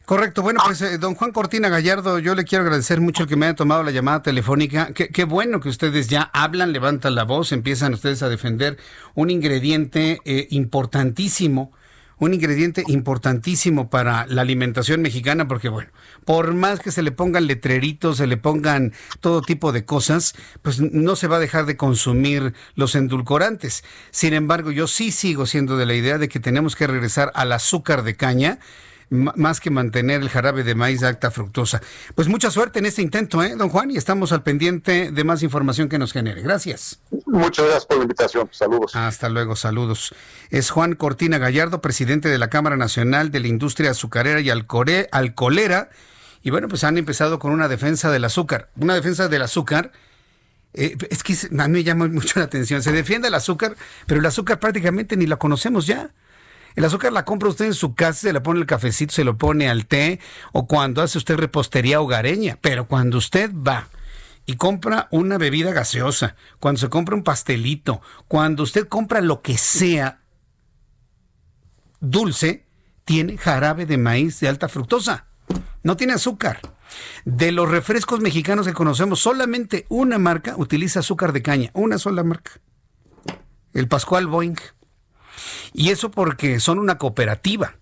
[SPEAKER 1] Correcto. Bueno, pues eh, don Juan Cortina Gallardo, yo le quiero agradecer mucho el que me haya tomado la llamada telefónica. Qué, bueno que ustedes ya hablan, levantan la voz, empiezan ustedes a defender un ingrediente eh, importantísimo un ingrediente importantísimo para la alimentación mexicana, porque bueno, por más que se le pongan letreritos, se le pongan todo tipo de cosas, pues no se va a dejar de consumir los endulcorantes. Sin embargo, yo sí sigo siendo de la idea de que tenemos que regresar al azúcar de caña más que mantener el jarabe de maíz de alta fructosa. Pues mucha suerte en este intento, ¿eh, don Juan? Y estamos al pendiente de más información que nos genere. Gracias.
[SPEAKER 17] Muchas gracias por la invitación. Saludos.
[SPEAKER 1] Hasta luego, saludos. Es Juan Cortina Gallardo, presidente de la Cámara Nacional de la Industria Azucarera y Alcolera. Y bueno, pues han empezado con una defensa del azúcar. Una defensa del azúcar. Eh, es que a mí me llama mucho la atención. Se defiende el azúcar, pero el azúcar prácticamente ni la conocemos ya. El azúcar la compra usted en su casa, se le pone el cafecito, se lo pone al té o cuando hace usted repostería hogareña. Pero cuando usted va y compra una bebida gaseosa, cuando se compra un pastelito, cuando usted compra lo que sea dulce, tiene jarabe de maíz de alta fructosa. No tiene azúcar. De los refrescos mexicanos que conocemos, solamente una marca utiliza azúcar de caña, una sola marca. El Pascual Boeing. Y eso porque son una cooperativa.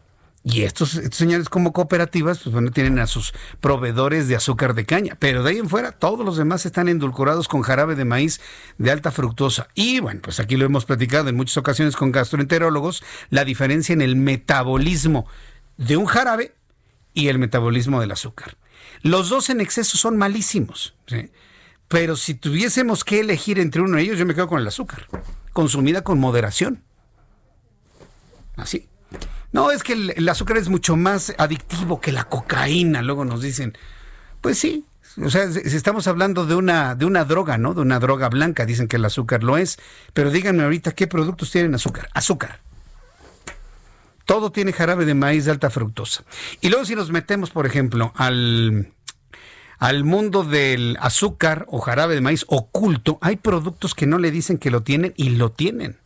[SPEAKER 1] Y estos, señores como cooperativas, pues bueno, tienen a sus proveedores de azúcar de caña. Pero de ahí en fuera, todos los demás están endulcorados con jarabe de maíz de alta fructosa. Y bueno, pues aquí lo hemos platicado en muchas ocasiones con gastroenterólogos, la diferencia en el metabolismo de un jarabe y el metabolismo del azúcar. Los dos en exceso son malísimos. Pero si tuviésemos que elegir entre uno de ellos, yo me quedo con el azúcar, consumida con moderación. Así. No, es que el, azúcar es mucho más adictivo que la cocaína, luego nos dicen. Pues sí, o sea, si estamos hablando de una, de una droga, ¿no? De una droga blanca, dicen que el azúcar lo es. Pero díganme ahorita, ¿qué productos tienen azúcar? Azúcar. Todo tiene jarabe de maíz de alta fructosa. Y luego si nos metemos, por ejemplo, al, al mundo del azúcar o jarabe de maíz oculto, hay productos que no le dicen que lo tienen y lo tienen.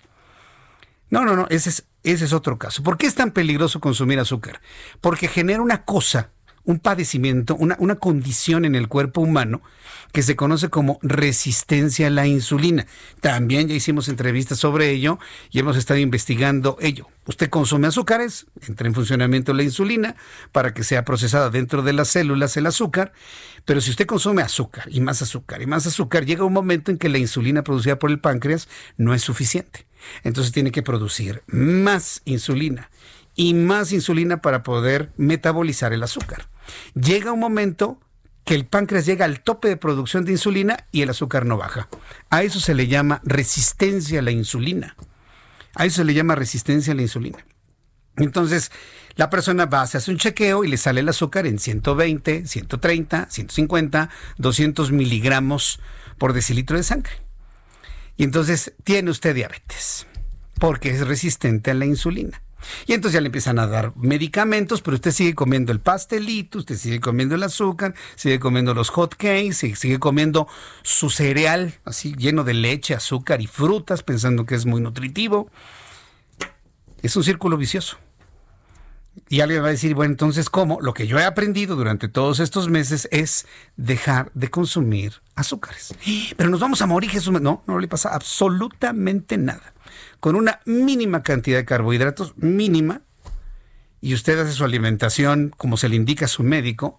[SPEAKER 1] No, no, no, ese es ese es otro caso. ¿Por qué es tan peligroso consumir azúcar? Porque genera una cosa, un padecimiento, una, una, condición en el cuerpo humano que se conoce como resistencia a la insulina. También ya hicimos entrevistas sobre ello y hemos estado investigando ello. Usted consume azúcares, entra en funcionamiento la insulina para que sea procesada dentro de las células el azúcar, pero si usted consume azúcar y más azúcar y más azúcar, llega un momento en que la insulina producida por el páncreas no es suficiente. Entonces tiene que producir más insulina y más insulina para poder metabolizar el azúcar. Llega un momento que el páncreas llega al tope de producción de insulina y el azúcar no baja. A eso se le llama resistencia a la insulina. A eso se le llama resistencia a la insulina. Entonces, la persona va, se hace un chequeo y le sale el azúcar en 120, 130, 150, 200 miligramos por decilitro de sangre. Y entonces tiene usted diabetes, porque es resistente a la insulina. Y entonces ya le empiezan a dar medicamentos, pero usted sigue comiendo el pastelito, usted sigue comiendo el azúcar, sigue comiendo los hot cakes, sigue comiendo su cereal así lleno de leche, azúcar y frutas, pensando que es muy nutritivo. Es un círculo vicioso. Y alguien va a decir, bueno, entonces, ¿cómo? Lo que yo he aprendido durante todos estos meses es dejar de consumir azúcares. Pero nos vamos a morir, Jesús. No, no le pasa absolutamente nada. Con una mínima cantidad de carbohidratos, mínima, y usted hace su alimentación como se le indica a su médico,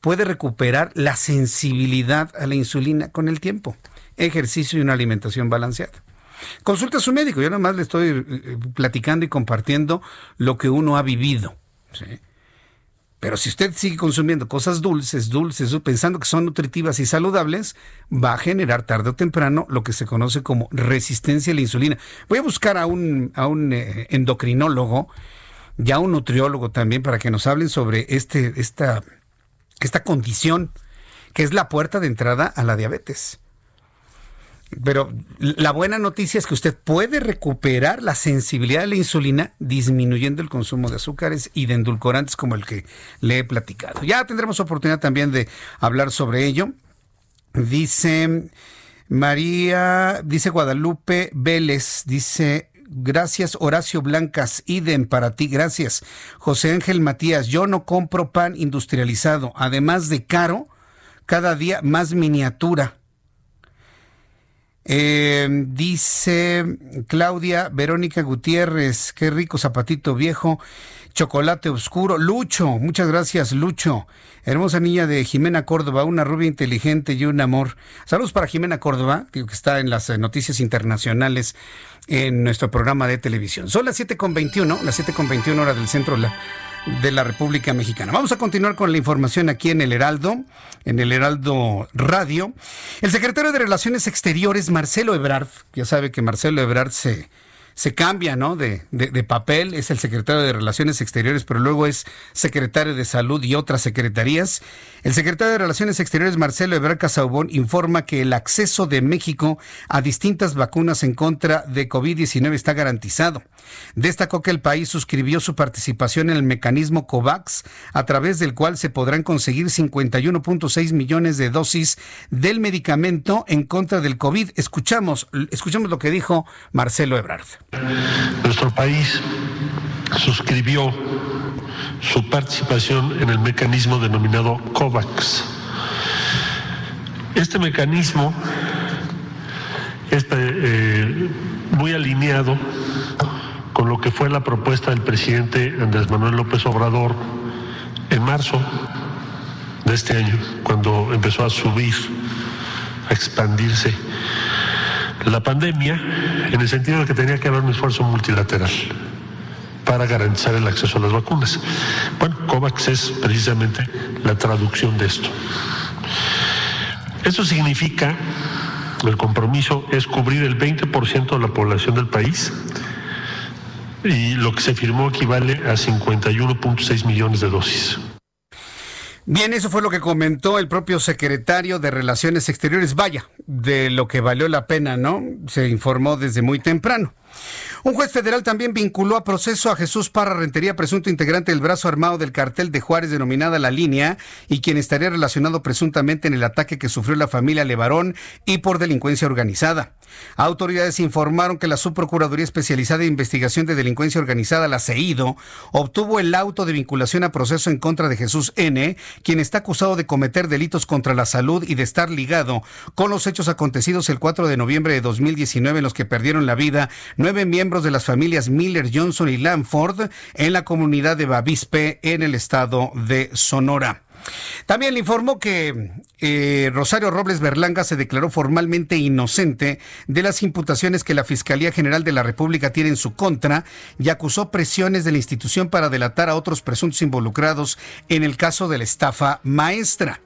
[SPEAKER 1] puede recuperar la sensibilidad a la insulina con el tiempo. Ejercicio y una alimentación balanceada. Consulta a su médico. Yo nada más le estoy eh, platicando y compartiendo lo que uno ha vivido. Pero si usted sigue consumiendo cosas dulces, dulces, pensando que son nutritivas y saludables, va a generar tarde o temprano lo que se conoce como resistencia a la insulina. Voy a buscar a un, a un eh, endocrinólogo y a un nutriólogo también para que nos hablen sobre este, esta, esta condición que es la puerta de entrada a la diabetes. Pero la buena noticia es que usted puede recuperar la sensibilidad de la insulina disminuyendo el consumo de azúcares y de endulcorantes como el que le he platicado. Ya tendremos oportunidad también de hablar sobre ello. Dice María, dice Guadalupe Vélez, dice Gracias, Horacio Blancas. Idem para ti, gracias. José Ángel Matías, yo no compro pan industrializado. Además de caro, cada día más miniatura. Eh, dice Claudia Verónica Gutiérrez, qué rico zapatito viejo, chocolate oscuro. Lucho, muchas gracias, Lucho. Hermosa niña de Jimena Córdoba, una rubia inteligente y un amor. Saludos para Jimena Córdoba, que está en las eh, noticias internacionales en nuestro programa de televisión. Son las 7.21, las 7.21 horas del centro de la República Mexicana. Vamos a continuar con la información aquí en el Heraldo, en el Heraldo Radio. El secretario de Relaciones Exteriores, Marcelo Ebrard, ya sabe que Marcelo Ebrard se se cambia, ¿no? De, de, papel, es el secretario de Relaciones Exteriores, pero luego es secretario de Salud y otras secretarías. El secretario de Relaciones Exteriores, Marcelo Ebrard Casaubón, informa que el acceso de México a distintas vacunas en contra de COVID-19 está garantizado. Destacó que el país suscribió su participación en el mecanismo COVAX, a través del cual se podrán conseguir 51.6 millones de dosis del medicamento en contra del COVID. Escuchamos, escuchamos lo que dijo Marcelo Ebrard.
[SPEAKER 3] Nuestro país suscribió su participación en el mecanismo denominado COVAX. Este mecanismo está eh, muy alineado con lo que fue la propuesta del presidente Andrés Manuel López Obrador en marzo de este año, cuando empezó a subir, a expandirse la pandemia, en el sentido de que tenía que haber un esfuerzo multilateral para garantizar el acceso a las vacunas. Bueno, COVAX es precisamente la traducción de esto. Eso significa, el compromiso es cubrir el 20% de la población del país y lo que se firmó equivale a 51.6 millones de dosis.
[SPEAKER 1] Bien, eso fue lo que comentó el propio secretario de Relaciones Exteriores. Vaya, de lo que valió la pena, ¿no? Se informó desde muy temprano. Un juez federal también vinculó a proceso a Jesús Parra Rentería, presunto integrante del brazo armado del cartel de Juárez denominada La Línea, y quien estaría relacionado presuntamente en el ataque que sufrió la familia Levarón y por delincuencia organizada. Autoridades informaron que la Subprocuraduría Especializada de Investigación de Delincuencia Organizada, la CEIDO, obtuvo el auto de vinculación a proceso en contra de Jesús N., quien está acusado de cometer delitos contra la salud y de estar ligado con los hechos acontecidos el 4 de noviembre de 2019 en los que perdieron la vida nueve miembros de las familias Miller, Johnson y Lamford en la comunidad de Bavispe en el estado de Sonora. También le informó que eh, Rosario Robles Berlanga se declaró formalmente inocente de las imputaciones que la Fiscalía General de la República tiene en su contra y acusó presiones de la institución para delatar a otros presuntos involucrados en el caso de la estafa maestra.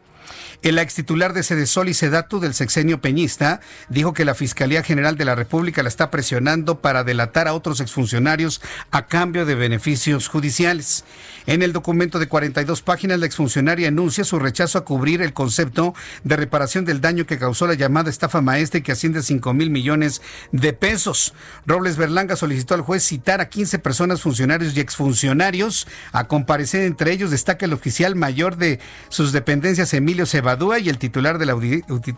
[SPEAKER 1] El ex titular de Sedesol y Sedatu del sexenio peñista dijo que la Fiscalía General de la República la está presionando para delatar a otros exfuncionarios a cambio de beneficios judiciales. En el documento de 42 páginas, la exfuncionaria anuncia su rechazo a cubrir el concepto de reparación del daño que causó la llamada estafa maestra y que asciende a 5 mil millones de pesos. Robles Berlanga solicitó al juez citar a 15 personas, funcionarios y exfuncionarios, a comparecer. Entre ellos destaca el oficial mayor de sus dependencias, Emilio Cebadúa, y el titular de la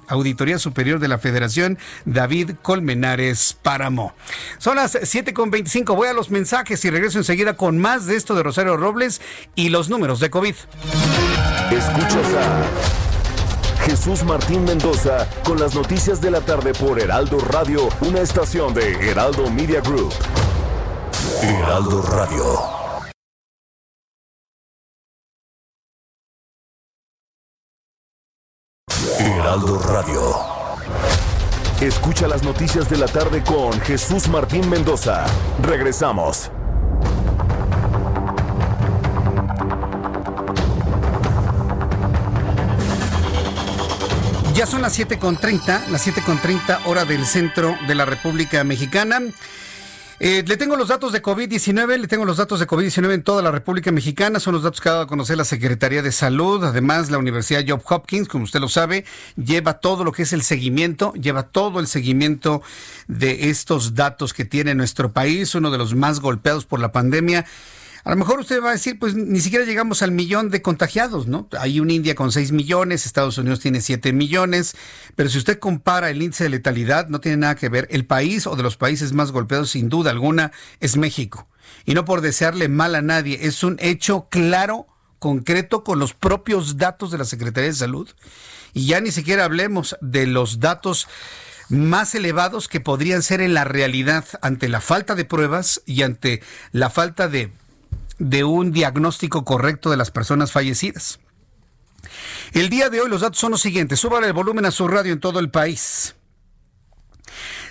[SPEAKER 1] Auditoría Superior de la Federación, David Colmenares Páramo. Son las 7.25. Voy a los mensajes y regreso enseguida con más de esto de Rosario Robles y los números de COVID.
[SPEAKER 16] Escuchas a Jesús Martín Mendoza con las noticias de la tarde por Heraldo Radio, una estación de Heraldo Media Group. Heraldo Radio. Heraldo Radio. Escucha las noticias de la tarde con Jesús Martín Mendoza. Regresamos.
[SPEAKER 1] Son las 7.30, las 7.30 hora del centro de la República Mexicana. Eh, le tengo los datos de COVID-19, le tengo los datos de COVID-19 en toda la República Mexicana, son los datos que ha dado a conocer la Secretaría de Salud, además la Universidad Job Hopkins, como usted lo sabe, lleva todo lo que es el seguimiento, lleva todo el seguimiento de estos datos que tiene nuestro país, uno de los más golpeados por la pandemia. A lo mejor usted va a decir, pues ni siquiera llegamos al millón de contagiados, ¿no? Hay una India con 6 millones, Estados Unidos tiene 7 millones, pero si usted compara el índice de letalidad, no tiene nada que ver. El país o de los países más golpeados, sin duda alguna, es México. Y no por desearle mal a nadie, es un hecho claro, concreto, con los propios datos de la Secretaría de Salud. Y ya ni siquiera hablemos de los datos más elevados que podrían ser en la realidad ante la falta de pruebas y ante la falta de, de un diagnóstico correcto de las personas fallecidas. El día de hoy los datos son los siguientes. Súbale el volumen a su radio en todo el país.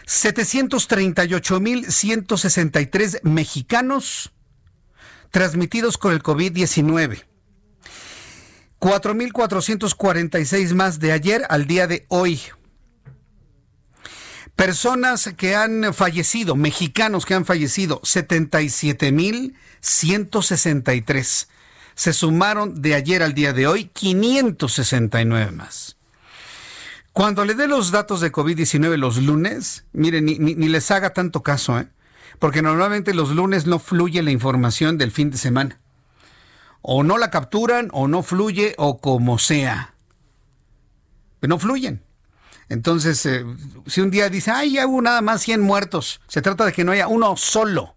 [SPEAKER 1] 738.163 mexicanos transmitidos con el COVID-19. 4.446 más de ayer al día de hoy. Personas que han fallecido, mexicanos que han fallecido, 77.163. Se sumaron de ayer al día de hoy 569 más. Cuando le dé los datos de COVID-19 los lunes, miren, ni, ni, les haga tanto caso, ¿eh? porque normalmente los lunes no fluye la información del fin de semana. O no la capturan, o no fluye, o como sea. Pero no fluyen. Entonces, eh, si un día dice, ay, ya hubo nada más 100 muertos, se trata de que no haya uno solo.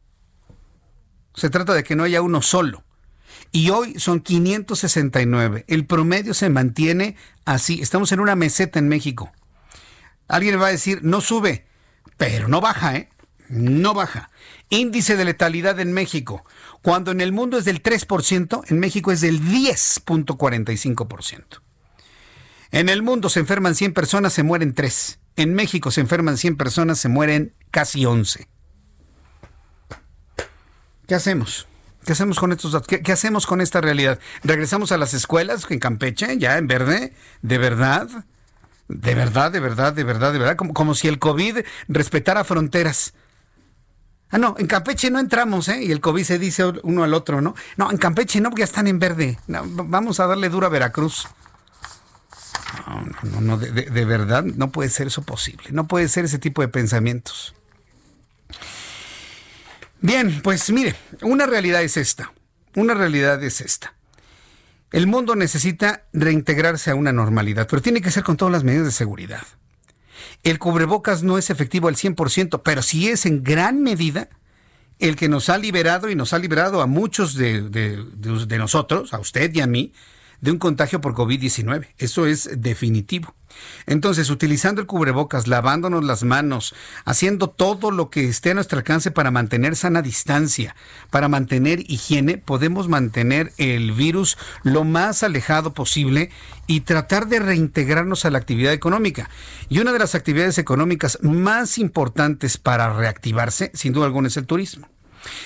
[SPEAKER 1] Se trata de que no haya uno solo. Y hoy son 569. El promedio se mantiene así. Estamos en una meseta en México. Alguien va a decir, no sube, pero no baja, ¿eh? No baja. Índice de letalidad en México. Cuando en el mundo es del 3%, en México es del 10.45%. En el mundo se enferman 100 personas, se mueren 3. En México se enferman 100 personas, se mueren casi 11. ¿Qué hacemos? ¿Qué hacemos con estos datos? ¿Qué, hacemos con esta realidad? ¿Regresamos a las escuelas en Campeche, ya en verde? ¿De verdad? ¿De verdad, de verdad, de verdad, de verdad? Como, como si el COVID respetara fronteras. Ah, no, en Campeche no entramos, ¿eh? Y el COVID se dice uno al otro, ¿no? No, en Campeche no, porque ya están en verde. vamos a darle duro a Veracruz. No, no, no, de, de, verdad no puede ser eso posible. No puede ser ese tipo de pensamientos. Bien, pues mire, una realidad es esta. Una realidad es esta. El mundo necesita reintegrarse a una normalidad, pero tiene que ser con todas las medidas de seguridad. El cubrebocas no es efectivo al 100%, pero sí es en gran medida el que nos ha liberado y nos ha liberado a muchos de, de, de nosotros, a usted y a mí, de un contagio por COVID-19. Eso es definitivo. Entonces, utilizando el cubrebocas, lavándonos las manos, haciendo todo lo que esté a nuestro alcance para mantener sana distancia, para mantener higiene, podemos mantener el virus lo más alejado posible y tratar de reintegrarnos a la actividad económica. Y una de las actividades económicas más importantes para reactivarse, sin duda alguna, es el turismo.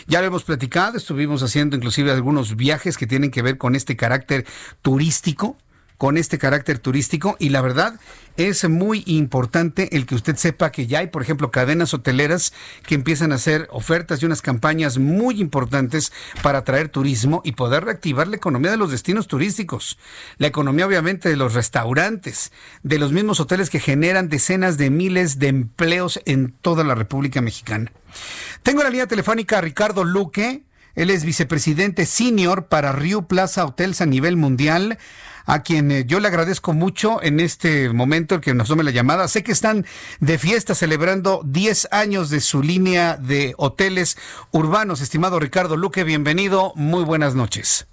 [SPEAKER 1] Ya lo hemos platicado, estuvimos haciendo inclusive algunos viajes que tienen que ver con este carácter turístico con este carácter turístico y la verdad es muy importante el que usted sepa que ya hay, por ejemplo, cadenas hoteleras que empiezan a hacer ofertas y unas campañas muy importantes para atraer turismo y poder reactivar la economía de los destinos turísticos, la economía obviamente de los restaurantes, de los mismos hoteles que generan decenas de miles de empleos en toda la República Mexicana. Tengo la línea telefónica a Ricardo Luque, él es vicepresidente senior para Rio Plaza Hotels a nivel mundial a quien eh, yo le agradezco mucho en este momento el que nos tome la llamada. Sé que están de fiesta celebrando 10 años de su línea de hoteles urbanos. Estimado Ricardo Luque, bienvenido. Muy buenas noches.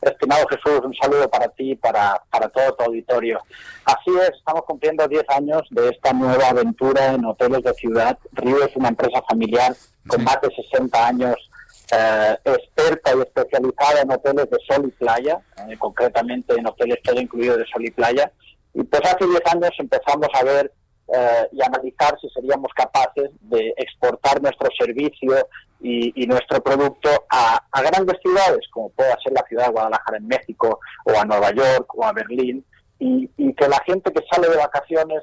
[SPEAKER 18] Estimado Jesús, un saludo para ti y para, para todo tu auditorio. Así es, estamos cumpliendo 10 años de esta nueva aventura en hoteles de ciudad. Río es una empresa familiar con más de 60 años eh, experta y especializada en hoteles de sol y playa, eh, concretamente en hoteles todo incluido de sol y playa. Y pues hace 10 años empezamos a ver eh, y analizar si seríamos capaces de exportar nuestro servicio y, nuestro producto a, grandes ciudades, como pueda ser la ciudad de Guadalajara en México, o a Nueva York, o a Berlín, y, y que la gente que sale de vacaciones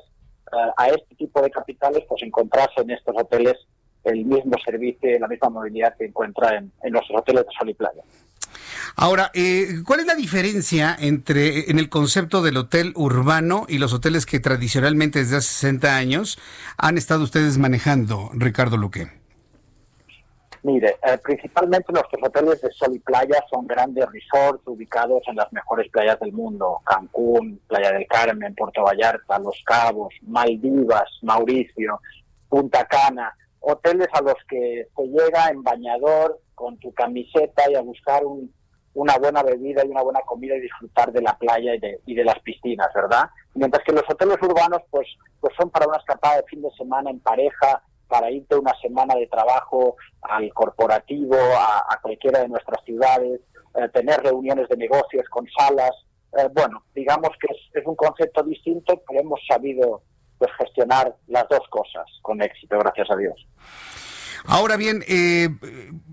[SPEAKER 18] a este tipo de capitales, pues encontrase en estos hoteles el mismo servicio la misma movilidad que encuentra en, los hoteles de sol y playa.
[SPEAKER 1] Ahora, eh, ¿cuál es la diferencia entre en el concepto del hotel urbano y los hoteles que tradicionalmente desde hace 60 años han estado ustedes manejando, Ricardo Luque?
[SPEAKER 18] Mire, eh, principalmente nuestros hoteles de sol y playa son grandes resorts ubicados en las mejores playas del mundo, Cancún, Playa del Carmen, Puerto Vallarta, Los Cabos, Maldivas, Mauricio, Punta Cana hoteles a los que se llega en bañador con tu camiseta y a buscar una buena bebida y una buena comida y disfrutar de la playa y de, las piscinas, ¿verdad? Mientras que los hoteles urbanos, pues, pues son para una escapada de fin de semana en pareja, para irte una semana de trabajo al corporativo, a, cualquiera de nuestras ciudades, eh, tener reuniones de negocios con salas. Eh, bueno, digamos que es, un concepto distinto, pero hemos sabido pues, gestionar las dos cosas con éxito, gracias a Dios.
[SPEAKER 1] Ahora bien, eh,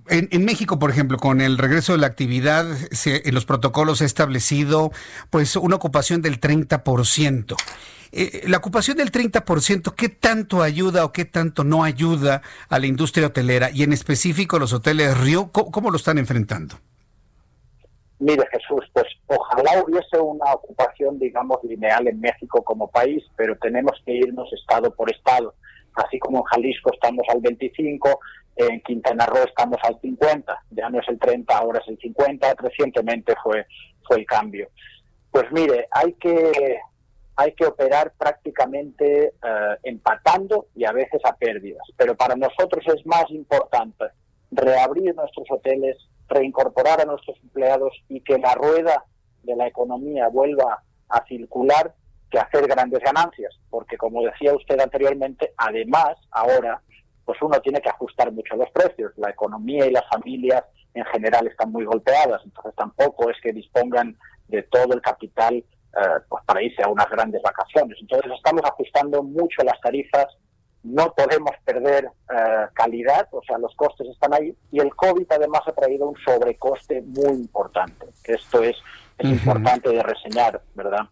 [SPEAKER 1] en, México, por ejemplo, con el regreso de la actividad, en los protocolos se ha establecido pues una ocupación del 30%. Eh, la ocupación del 30%, ¿qué tanto ayuda o qué tanto no ayuda a la industria hotelera y en específico los hoteles Río? ¿Cómo, lo están enfrentando?
[SPEAKER 18] Mire Jesús, pues ojalá hubiese una ocupación, digamos, lineal en México como país, pero tenemos que irnos estado por estado así como en Jalisco estamos al 25, en Quintana Roo estamos al 50, ya no es el 30, ahora es el 50, recientemente fue, fue el cambio. Pues mire, hay que, hay que operar prácticamente eh, empatando y a veces a pérdidas, pero para nosotros es más importante reabrir nuestros hoteles, reincorporar a nuestros empleados y que la rueda de la economía vuelva a circular que hacer grandes ganancias, porque como decía usted anteriormente, además ahora pues uno tiene que ajustar mucho los precios. La economía y las familias en general están muy golpeadas, entonces tampoco es que dispongan de todo el capital eh, pues para irse a unas grandes vacaciones. Entonces estamos ajustando mucho las tarifas, no podemos perder eh, calidad, o sea, los costes están ahí, y el COVID además ha traído un sobrecoste muy importante, esto es, es importante de reseñar, ¿verdad?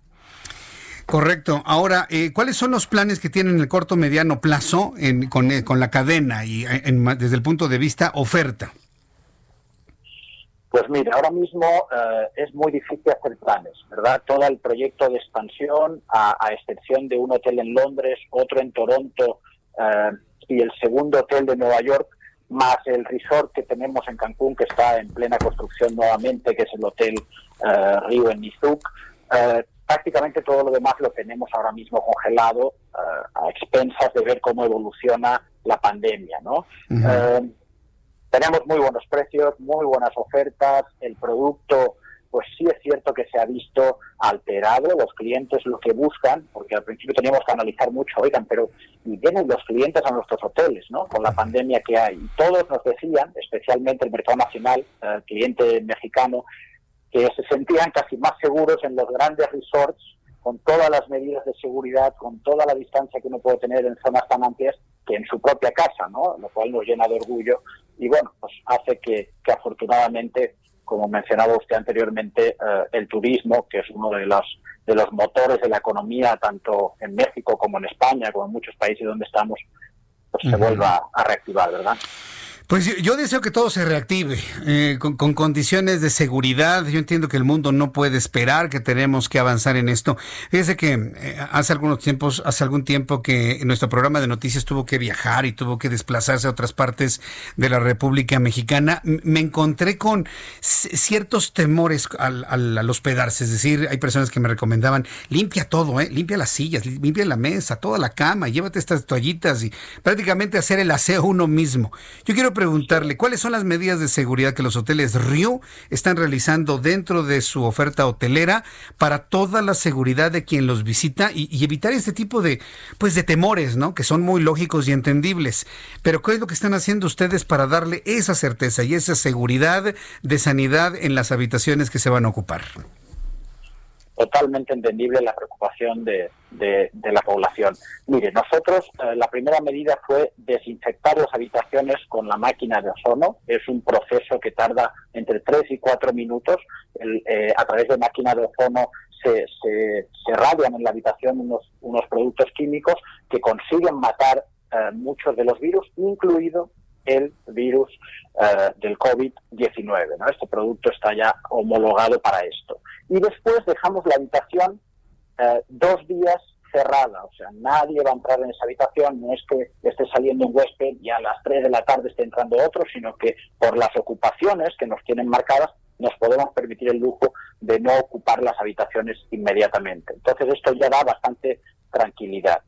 [SPEAKER 1] Correcto. Ahora, eh, ¿cuáles son los planes que tienen en el corto mediano plazo en, con, eh, con, la cadena y eh, desde el punto de vista oferta?
[SPEAKER 18] Pues mira, ahora mismo es muy difícil hacer planes, ¿verdad? Todo el proyecto de expansión, a, excepción de un hotel en Londres, otro en Toronto y el segundo hotel de Nueva York, más el resort que tenemos en Cancún, que está en plena construcción nuevamente, que es el Hotel Río en Nizuc, prácticamente todo lo demás lo tenemos ahora mismo congelado eh, a expensas de ver cómo evoluciona la pandemia, ¿no? Eh, tenemos muy buenos precios, muy buenas ofertas, el producto pues sí es cierto que se ha visto alterado, los clientes lo que buscan, porque al principio teníamos que analizar mucho, oigan, pero y vienen los clientes a nuestros hoteles, ¿no? Con la pandemia que hay. Y todos nos decían, especialmente el mercado nacional, el cliente mexicano, que se sentían casi más seguros en los grandes resorts, con todas las medidas de seguridad, con toda la distancia que uno puede tener en zonas tan amplias, que en su propia casa, ¿no? Lo cual nos llena de orgullo y bueno, pues hace que, afortunadamente, como mencionaba usted anteriormente, eh, el turismo, que es uno de los, de los motores de la economía, tanto en México como en España, como en muchos países donde estamos, pues se vuelva a reactivar, ¿verdad?
[SPEAKER 1] Pues yo, deseo que todo se reactive eh, con, condiciones de seguridad. Yo entiendo que el mundo no puede esperar, que tenemos que avanzar en esto. Fíjese que eh, hace algunos tiempos, hace algún tiempo que nuestro programa de noticias tuvo que viajar y tuvo que desplazarse a otras partes de la República Mexicana. Me encontré con ciertos temores al, al, hospedarse. Es decir, hay personas que me recomendaban limpia todo, eh, limpia las sillas, limpia la mesa, toda la cama, llévate estas toallitas y prácticamente hacer el aseo uno mismo. Yo quiero preguntarle cuáles son las medidas de seguridad que los hoteles Río están realizando dentro de su oferta hotelera para toda la seguridad de quien los visita y, evitar este tipo de pues de temores, ¿no? Que son muy lógicos y entendibles. Pero ¿qué es lo que están haciendo ustedes para darle esa certeza y esa seguridad de sanidad en las habitaciones que se van a ocupar?
[SPEAKER 18] Totalmente entendible la preocupación de, la población. Mire, nosotros eh, la primera medida fue desinfectar las habitaciones con la máquina de ozono. Es un proceso que tarda entre 3 y 4 minutos. Eh, a través de máquina de ozono se, radian en la habitación unos, unos productos químicos que consiguen matar eh, muchos de los virus, incluido el virus del COVID-19. ¿no? Este producto está ya homologado para esto y después dejamos la habitación eh, dos días cerrada, o sea, nadie va a entrar en esa habitación, no es que esté saliendo un huésped y a las 3 de la tarde esté entrando otro, sino que por las ocupaciones que nos tienen marcadas nos podemos permitir el lujo de no ocupar las habitaciones inmediatamente. Entonces esto ya da bastante tranquilidad.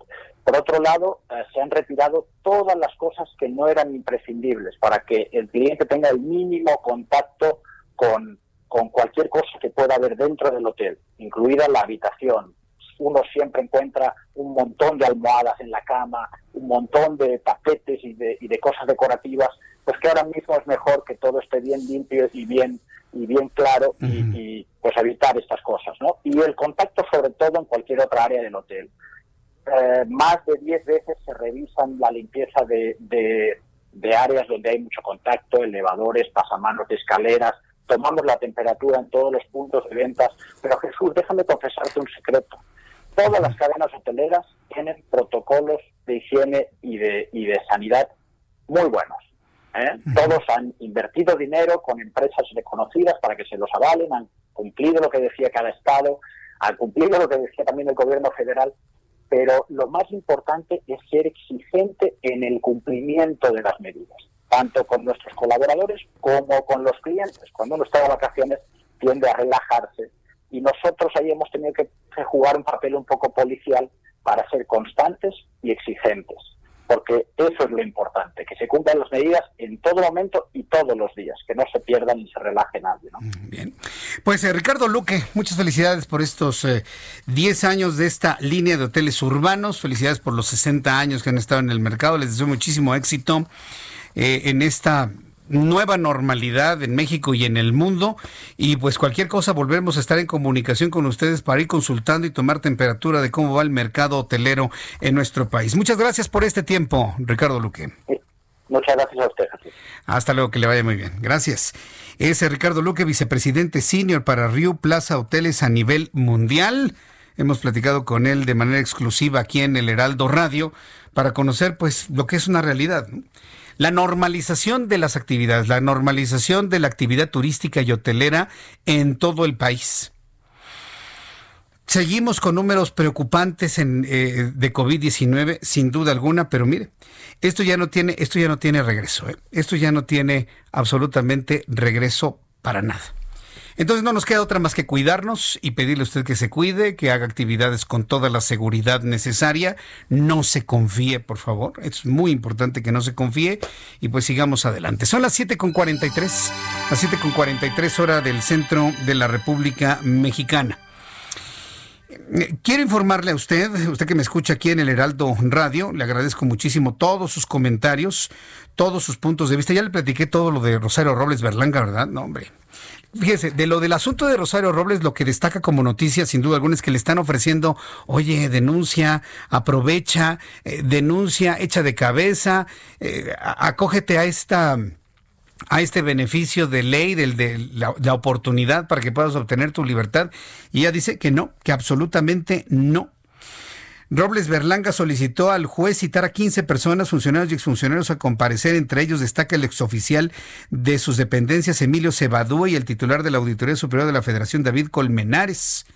[SPEAKER 18] Por otro lado, eh, se han retirado todas las cosas que no eran imprescindibles para que el cliente tenga el mínimo contacto con, con cualquier cosa que pueda haber dentro del hotel, incluida la habitación, uno siempre encuentra un montón de almohadas en la cama, un montón de tapetes y de, y de cosas decorativas, pues que ahora mismo es mejor que todo esté bien limpio y bien y bien claro y, pues evitar estas cosas, ¿no? Y el contacto sobre todo en cualquier otra área del hotel. Eh, más de 10 veces se revisan la limpieza de, de, áreas donde hay mucho contacto, elevadores, pasamanos de escaleras, tomamos la temperatura en todos los puntos de ventas. Pero Jesús, déjame confesarte un secreto. Todas las cadenas hoteleras tienen protocolos de higiene y de, y de sanidad muy buenos. ¿eh? Todos han invertido dinero con empresas reconocidas para que se los avalen, han cumplido lo que decía cada Estado, han cumplido lo que decía también el gobierno federal, pero lo más importante es ser exigente en el cumplimiento de las medidas, tanto con nuestros colaboradores como con los clientes. Cuando uno está de vacaciones tiende a relajarse y nosotros ahí hemos tenido que jugar un papel un poco policial para ser constantes y exigentes porque eso es lo importante, que se cumplan las medidas en todo momento y todos los días, que no se pierdan ni se relaje nadie. ¿no?
[SPEAKER 1] Mm, bien. Pues eh, Ricardo Luque, muchas felicidades por estos 10 eh, años de esta línea de hoteles urbanos, felicidades por los 60 años que han estado en el mercado, les deseo muchísimo éxito eh, en esta nueva normalidad en México y en el mundo. Y pues cualquier cosa, volveremos a estar en comunicación con ustedes para ir consultando y tomar temperatura de cómo va el mercado hotelero en nuestro país. Muchas gracias por este tiempo, Ricardo Luque.
[SPEAKER 18] Muchas gracias a usted.
[SPEAKER 1] Hasta luego, que le vaya muy bien. Gracias. Es Ricardo Luque, vicepresidente senior para Rio Plaza Hoteles a nivel mundial. Hemos platicado con él de manera exclusiva aquí en el Heraldo Radio para conocer pues lo que es una realidad la normalización de las actividades, la normalización de la actividad turística y hotelera en todo el país. Seguimos con números preocupantes eh, de COVID-19, sin duda alguna, pero mire, esto ya no tiene, esto ya no tiene regreso, ¿eh? esto ya no tiene absolutamente regreso para nada. Entonces no nos queda otra más que cuidarnos y pedirle a usted que se cuide, que haga actividades con toda la seguridad necesaria. No se confíe, por favor. Es muy importante que no se confíe y pues sigamos adelante. Son las 7.43, las 7.43 hora del centro de la República Mexicana. Quiero informarle a usted, usted que me escucha aquí en el Heraldo Radio, le agradezco muchísimo todos sus comentarios, todos sus puntos de vista. Ya le platiqué todo lo de Rosario Robles Berlanga, ¿verdad? No, hombre. Fíjese, de lo del asunto de Rosario Robles, lo que destaca como noticia, sin duda alguna, es que le están ofreciendo, oye, denuncia, aprovecha, eh, denuncia, echa de cabeza, eh, acógete a esta a este beneficio de ley, de la, la, oportunidad para que puedas obtener tu libertad. Y ella dice que no, que absolutamente no. Robles Berlanga solicitó al juez citar a 15 personas, funcionarios y exfuncionarios, a comparecer. Entre ellos destaca el exoficial de sus dependencias, Emilio Cebadúa, y el titular de la Auditoría Superior de la Federación, David Colmenares.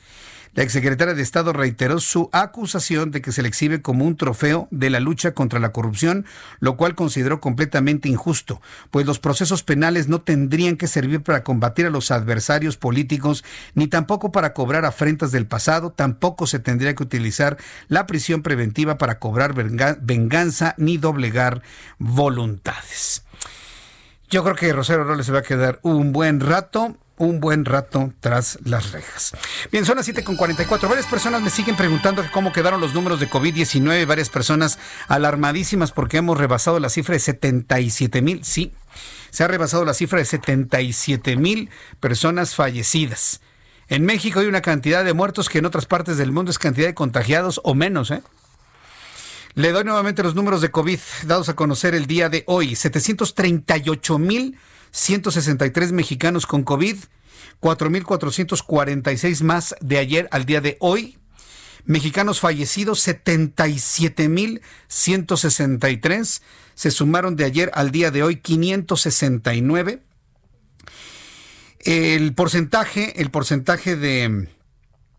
[SPEAKER 1] La exsecretaria de Estado reiteró su acusación de que se le exhibe como un trofeo de la lucha contra la corrupción, lo cual consideró completamente injusto, pues los procesos penales no tendrían que servir para combatir a los adversarios políticos, ni tampoco para cobrar afrentas del pasado, tampoco se tendría que utilizar la prisión preventiva para cobrar venganza ni doblegar voluntades. Yo creo que Rosario Robles se va a quedar un buen rato un buen rato tras las rejas. Bien, son las 7.44. Varias personas me siguen preguntando cómo quedaron los números de COVID-19. Varias personas alarmadísimas porque hemos rebasado la cifra de 77 mil. Sí, se ha rebasado la cifra de 77 mil personas fallecidas. En México hay una cantidad de muertos que en otras partes del mundo es cantidad de contagiados o menos, ¿eh? Le doy nuevamente los números de COVID dados a conocer el día de hoy. 738 mil 163 mexicanos con COVID, 4.446 más de ayer al día de hoy. Mexicanos fallecidos, 77.163. Se sumaron de ayer al día de hoy 569. El porcentaje, el porcentaje de,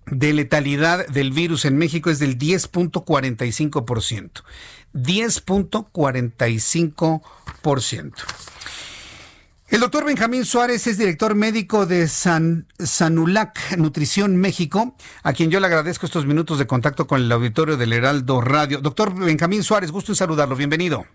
[SPEAKER 1] de letalidad del virus en México es del 10.45%. 10.45%. El doctor Benjamín Suárez es director médico de San, Sanulac Nutrición México, a quien yo le agradezco estos minutos de contacto con el auditorio del Heraldo Radio. Doctor Benjamín Suárez, gusto en saludarlo, bienvenido.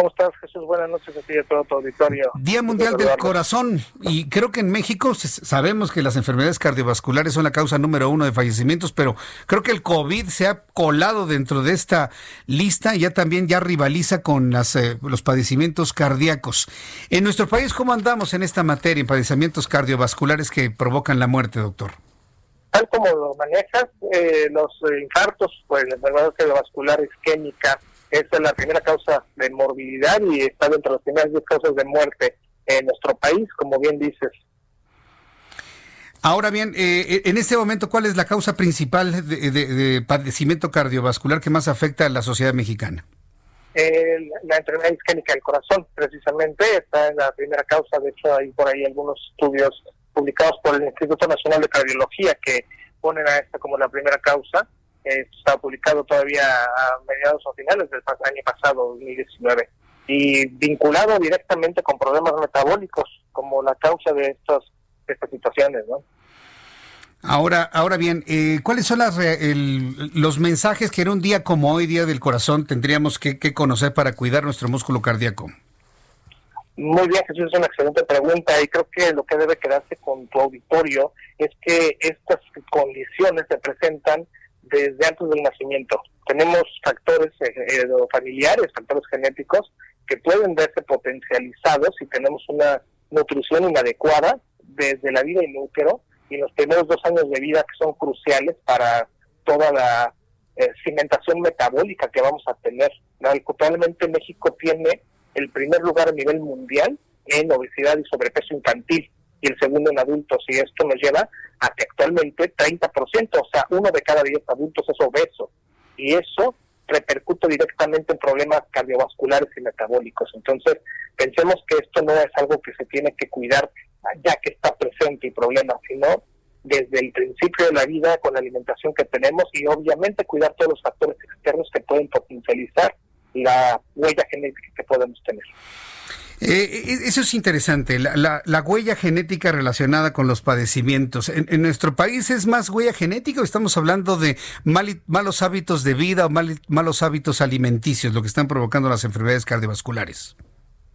[SPEAKER 19] ¿Cómo estás, Jesús? Buenas noches a ti y todo tu auditorio.
[SPEAKER 1] Día Mundial del Corazón. Y creo que en México sabemos que las enfermedades cardiovasculares son la causa número uno de fallecimientos, pero creo que el COVID se ha colado dentro de esta lista y ya también ya rivaliza con las, eh, los padecimientos cardíacos. En nuestro país, ¿cómo andamos en esta materia, en padecimientos cardiovasculares que provocan la muerte, doctor?
[SPEAKER 19] Tal como lo manejas, eh, los infartos, pues la enfermedad cardiovascular isquémica, esa es la primera causa de morbilidad y está dentro de las primeras 10 causas de muerte en nuestro país, como bien dices.
[SPEAKER 1] Ahora bien, eh, en este momento, ¿cuál es la causa principal de, padecimiento cardiovascular que más afecta a la sociedad mexicana?
[SPEAKER 19] la enfermedad isquémica del corazón, precisamente, está en la primera causa. De hecho, hay por ahí algunos estudios publicados por el Instituto Nacional de Cardiología que ponen a esta como la primera causa está publicado todavía a mediados o finales del año pasado, 2019, y vinculado directamente con problemas metabólicos como la causa de, estos, estas situaciones, ¿no?
[SPEAKER 1] Ahora, ahora bien, eh, ¿cuáles son las, los mensajes que en un día como hoy, Día del Corazón, tendríamos que, conocer para cuidar nuestro músculo cardíaco?
[SPEAKER 19] Muy bien, Jesús, es una excelente pregunta y creo que lo que debe quedarse con tu auditorio es que estas condiciones se presentan desde antes del nacimiento. Tenemos factores eh, eh, familiares, factores genéticos que pueden verse potencializados si tenemos una nutrición inadecuada desde la vida in útero y los primeros dos años de vida que son cruciales para toda la eh, cimentación metabólica que vamos a tener. Actualmente México tiene el primer lugar a nivel mundial en obesidad y sobrepeso infantil y el segundo en adultos. Y esto nos lleva a que actualmente 30%, o sea, uno de cada diez adultos es obeso. Y eso repercute directamente en problemas cardiovasculares y metabólicos. Entonces, pensemos que esto no es algo que se tiene que cuidar ya que está presente el problema, sino desde el principio de la vida con la alimentación que tenemos y obviamente cuidar todos los factores externos que pueden potencializar la huella genética que podemos tener.
[SPEAKER 1] Eh, eh, eso es interesante, la, la, huella genética relacionada con los padecimientos. ¿En, nuestro país es más huella genética o estamos hablando de malos hábitos de vida o malos hábitos alimenticios, lo que están provocando las enfermedades cardiovasculares?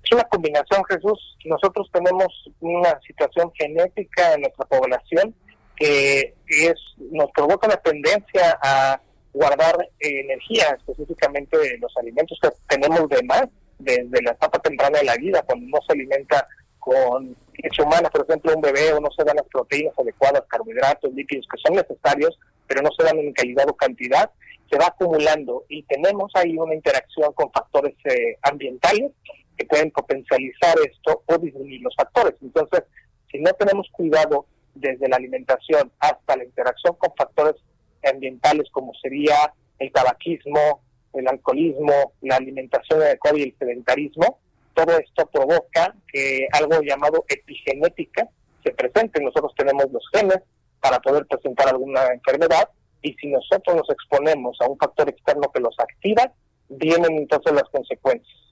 [SPEAKER 19] Es una combinación, Jesús. Nosotros tenemos una situación genética en nuestra población que es nos provoca la tendencia a guardar energía, específicamente los alimentos que tenemos de más desde la etapa temprana de la vida, cuando no se alimenta con leche humana, por ejemplo, un bebé o no se dan las proteínas adecuadas, carbohidratos, líquidos que son necesarios, pero no se dan en calidad o cantidad, se va acumulando y tenemos ahí una interacción con factores eh, ambientales que pueden potencializar esto o disminuir los factores. Entonces, si no tenemos cuidado desde la alimentación hasta la interacción con factores ambientales como sería el tabaquismo, el alcoholismo, la alimentación adecuada y el sedentarismo, todo esto provoca que algo llamado epigenética se presente. Nosotros tenemos los genes para poder presentar alguna enfermedad y si nosotros nos exponemos a un factor externo que los activa, vienen entonces las consecuencias.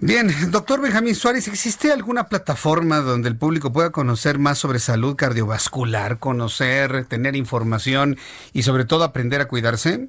[SPEAKER 1] Bien, doctor Benjamín Suárez, ¿existe alguna plataforma donde el público pueda conocer más sobre salud cardiovascular, conocer, tener información y sobre todo aprender a cuidarse?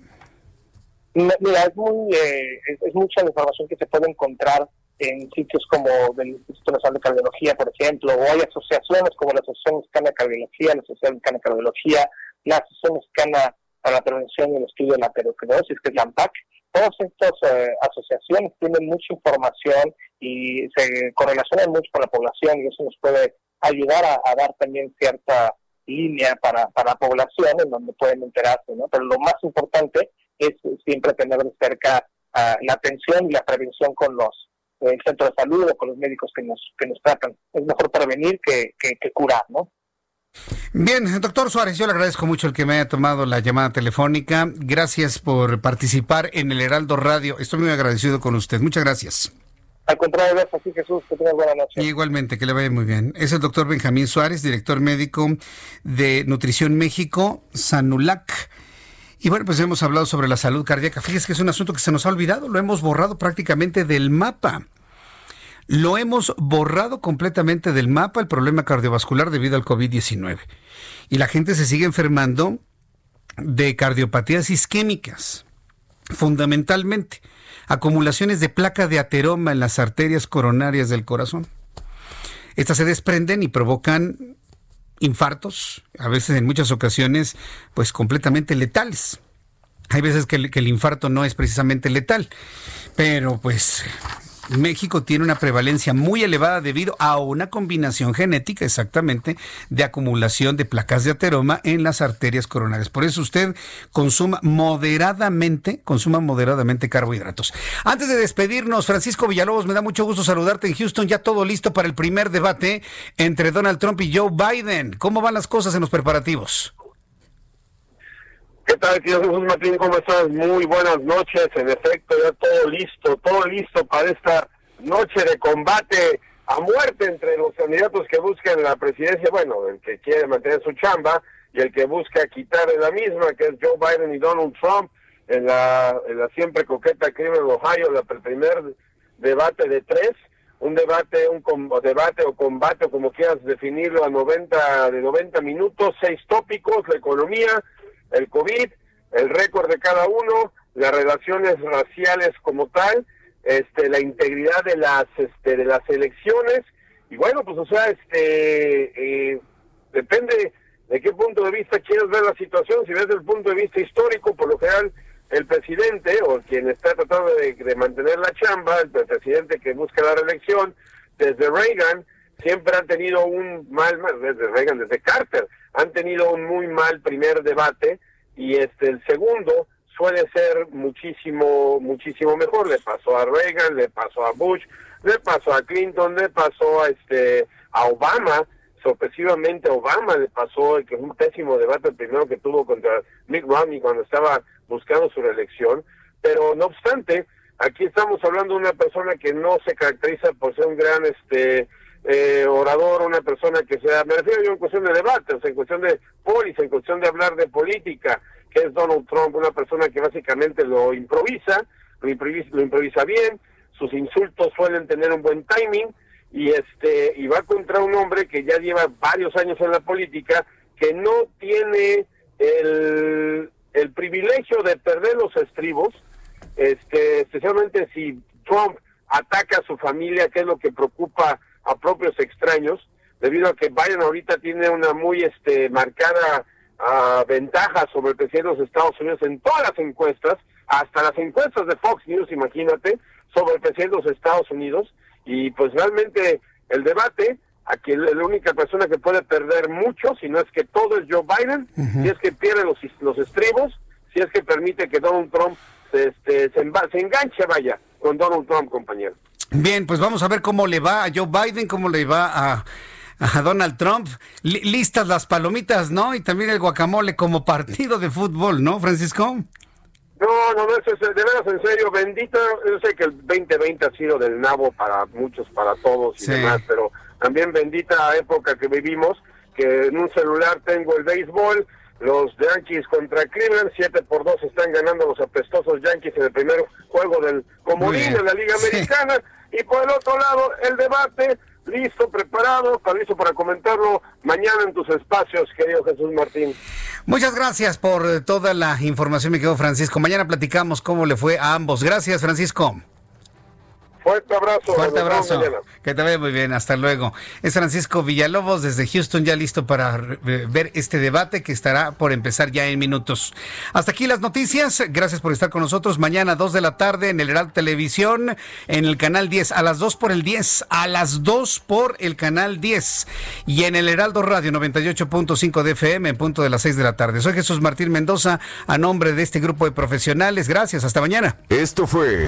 [SPEAKER 19] Mira, es, muy, eh, es, mucha la información que se puede encontrar en sitios como del Instituto Nacional de Cardiología, por ejemplo, o hay asociaciones como la Asociación Mexicana de Cardiología, la Asociación Mexicana de Cardiología, la Asociación Mexicana para la Prevención y el Estudio de la Aterosclerosis, que es la AMPAC. Todas estas eh, asociaciones tienen mucha información y se correlacionan mucho con la población y eso nos puede ayudar a, dar también cierta línea para, para la población en donde pueden enterarse, ¿no? Pero lo más importante es siempre tener de cerca ah, la atención y la prevención con los eh, centros de salud o con los médicos que nos, que nos tratan. Es mejor prevenir que, que, curar, ¿no?
[SPEAKER 1] Bien, doctor Suárez, yo le agradezco mucho el que me haya tomado la llamada telefónica. Gracias por participar en el Heraldo Radio. Estoy muy agradecido con usted. Muchas gracias.
[SPEAKER 19] Al contrario, gracias así Jesús, que tenga buena noche.
[SPEAKER 1] Igualmente, que le vaya muy bien. Es el doctor Benjamín Suárez, director médico de Nutrición México, Sanulac. Y bueno, pues hemos hablado sobre la salud cardíaca. Fíjese que es un asunto que se nos ha olvidado, lo hemos borrado prácticamente del mapa. Lo hemos borrado completamente del mapa el problema cardiovascular debido al COVID-19. Y la gente se sigue enfermando de cardiopatías isquémicas. fundamentalmente acumulaciones de placa de ateroma en las arterias coronarias del corazón. Estas se desprenden y provocan infartos, a veces en muchas ocasiones, pues completamente letales. Hay veces que el, infarto no es precisamente letal, pero pues México tiene una prevalencia muy elevada debido a una combinación genética exactamente de acumulación de placas de ateroma en las arterias coronarias. Por eso usted consuma moderadamente, consuma moderadamente carbohidratos. Antes de despedirnos, Francisco Villalobos, me da mucho gusto saludarte en Houston, ya todo listo para el primer debate entre Donald Trump y Joe Biden. ¿Cómo van las cosas en los preparativos?
[SPEAKER 20] ¿Qué tal, tío Jesús Martín? ¿Cómo estás? Muy buenas noches. En efecto, ya todo listo, todo listo para esta noche de combate a muerte entre los candidatos que buscan la presidencia, bueno, el que quiere mantener su chamba y el que busca quitarle la misma, que es Joe Biden y Donald Trump, en la, en la siempre coqueta de Ohio, la, el primer debate de tres, un debate, un debate o combate, como quieras definirlo, a 90, de 90 minutos, seis tópicos, la economía, el COVID, el récord de cada uno, las relaciones raciales como tal, este, la integridad de las, este, de las elecciones y bueno, pues o sea, este, eh, depende de qué punto de vista quieres ver la situación. Si ves el punto de vista histórico, por lo general el presidente o quien está tratando de mantener la chamba, el presidente que busca la reelección, desde Reagan siempre han tenido un mal, desde Reagan, desde Carter, han tenido un muy mal primer debate y este el segundo suele ser muchísimo muchísimo mejor. Le pasó a Reagan le pasó a Bush le pasó a Clinton le pasó a este a Obama. Sorpresivamente Obama le pasó que fue un pésimo debate el primero que tuvo contra Mick Romney cuando estaba buscando su reelección. Pero no obstante aquí estamos hablando de una persona que no se caracteriza por ser un gran este eh, orador, una persona que sea, me refiero yo en cuestión de debate, o sea, en cuestión de polis, en cuestión de hablar de política, que es Donald Trump, una persona que básicamente lo improvisa, lo improvisa, lo improvisa bien, sus insultos suelen tener un buen timing, y este, y va contra un hombre que ya lleva varios años en la política, que no tiene el, el privilegio de perder los estribos, este, especialmente si Trump ataca a su familia, que es lo que preocupa a propios extraños, debido a que Biden ahorita tiene una muy este marcada uh, ventaja sobre el presidente de los Estados Unidos en todas las encuestas, hasta las encuestas de Fox News, imagínate, sobre el presidente de los Estados Unidos, y pues realmente el debate, aquí la única persona que puede perder mucho, si no es que todo es Joe Biden, si es que pierde los, los estribos, si es que permite que Donald Trump se, este, se, se enganche, vaya, con Donald Trump, compañero.
[SPEAKER 1] Bien, pues vamos a ver cómo le va a Joe Biden, cómo le va a, a Donald Trump. listas las palomitas, ¿no? Y también el guacamole como partido de fútbol, ¿no, Francisco?
[SPEAKER 20] No, no, no, eso es de veras en serio, bendita, yo sé que el 2020 ha sido del nabo para muchos, para todos y demás, pero también bendita época que vivimos, que en un celular tengo el béisbol, los Yankees contra Cleveland, 7 por 2 están ganando los apestosos Yankees en el primer juego del comodín de la Liga Americana. Y por el otro lado, el debate, listo, preparado, listo para comentarlo mañana en tus espacios, querido Jesús Martín.
[SPEAKER 1] Muchas gracias por toda la información, mi querido Francisco. Mañana platicamos cómo le fue a ambos. Gracias, Francisco.
[SPEAKER 20] Fuerte abrazo.
[SPEAKER 1] Fuerte abrazo. Que te vaya muy bien. Hasta luego. Es Francisco Villalobos desde Houston, ya listo para ver este debate que estará por empezar ya en minutos. Hasta aquí las noticias. Gracias por estar con nosotros. Mañana, 2 de la tarde, en el Heraldo Televisión, en el canal 10, a las 2 por el 10, a las 2 por el canal 10. Y en el Heraldo Radio 98.5 de FM, en punto de las 6 de la tarde. Soy Jesús Martín Mendoza, a nombre de este grupo de profesionales. Gracias. Hasta mañana.
[SPEAKER 16] Esto fue.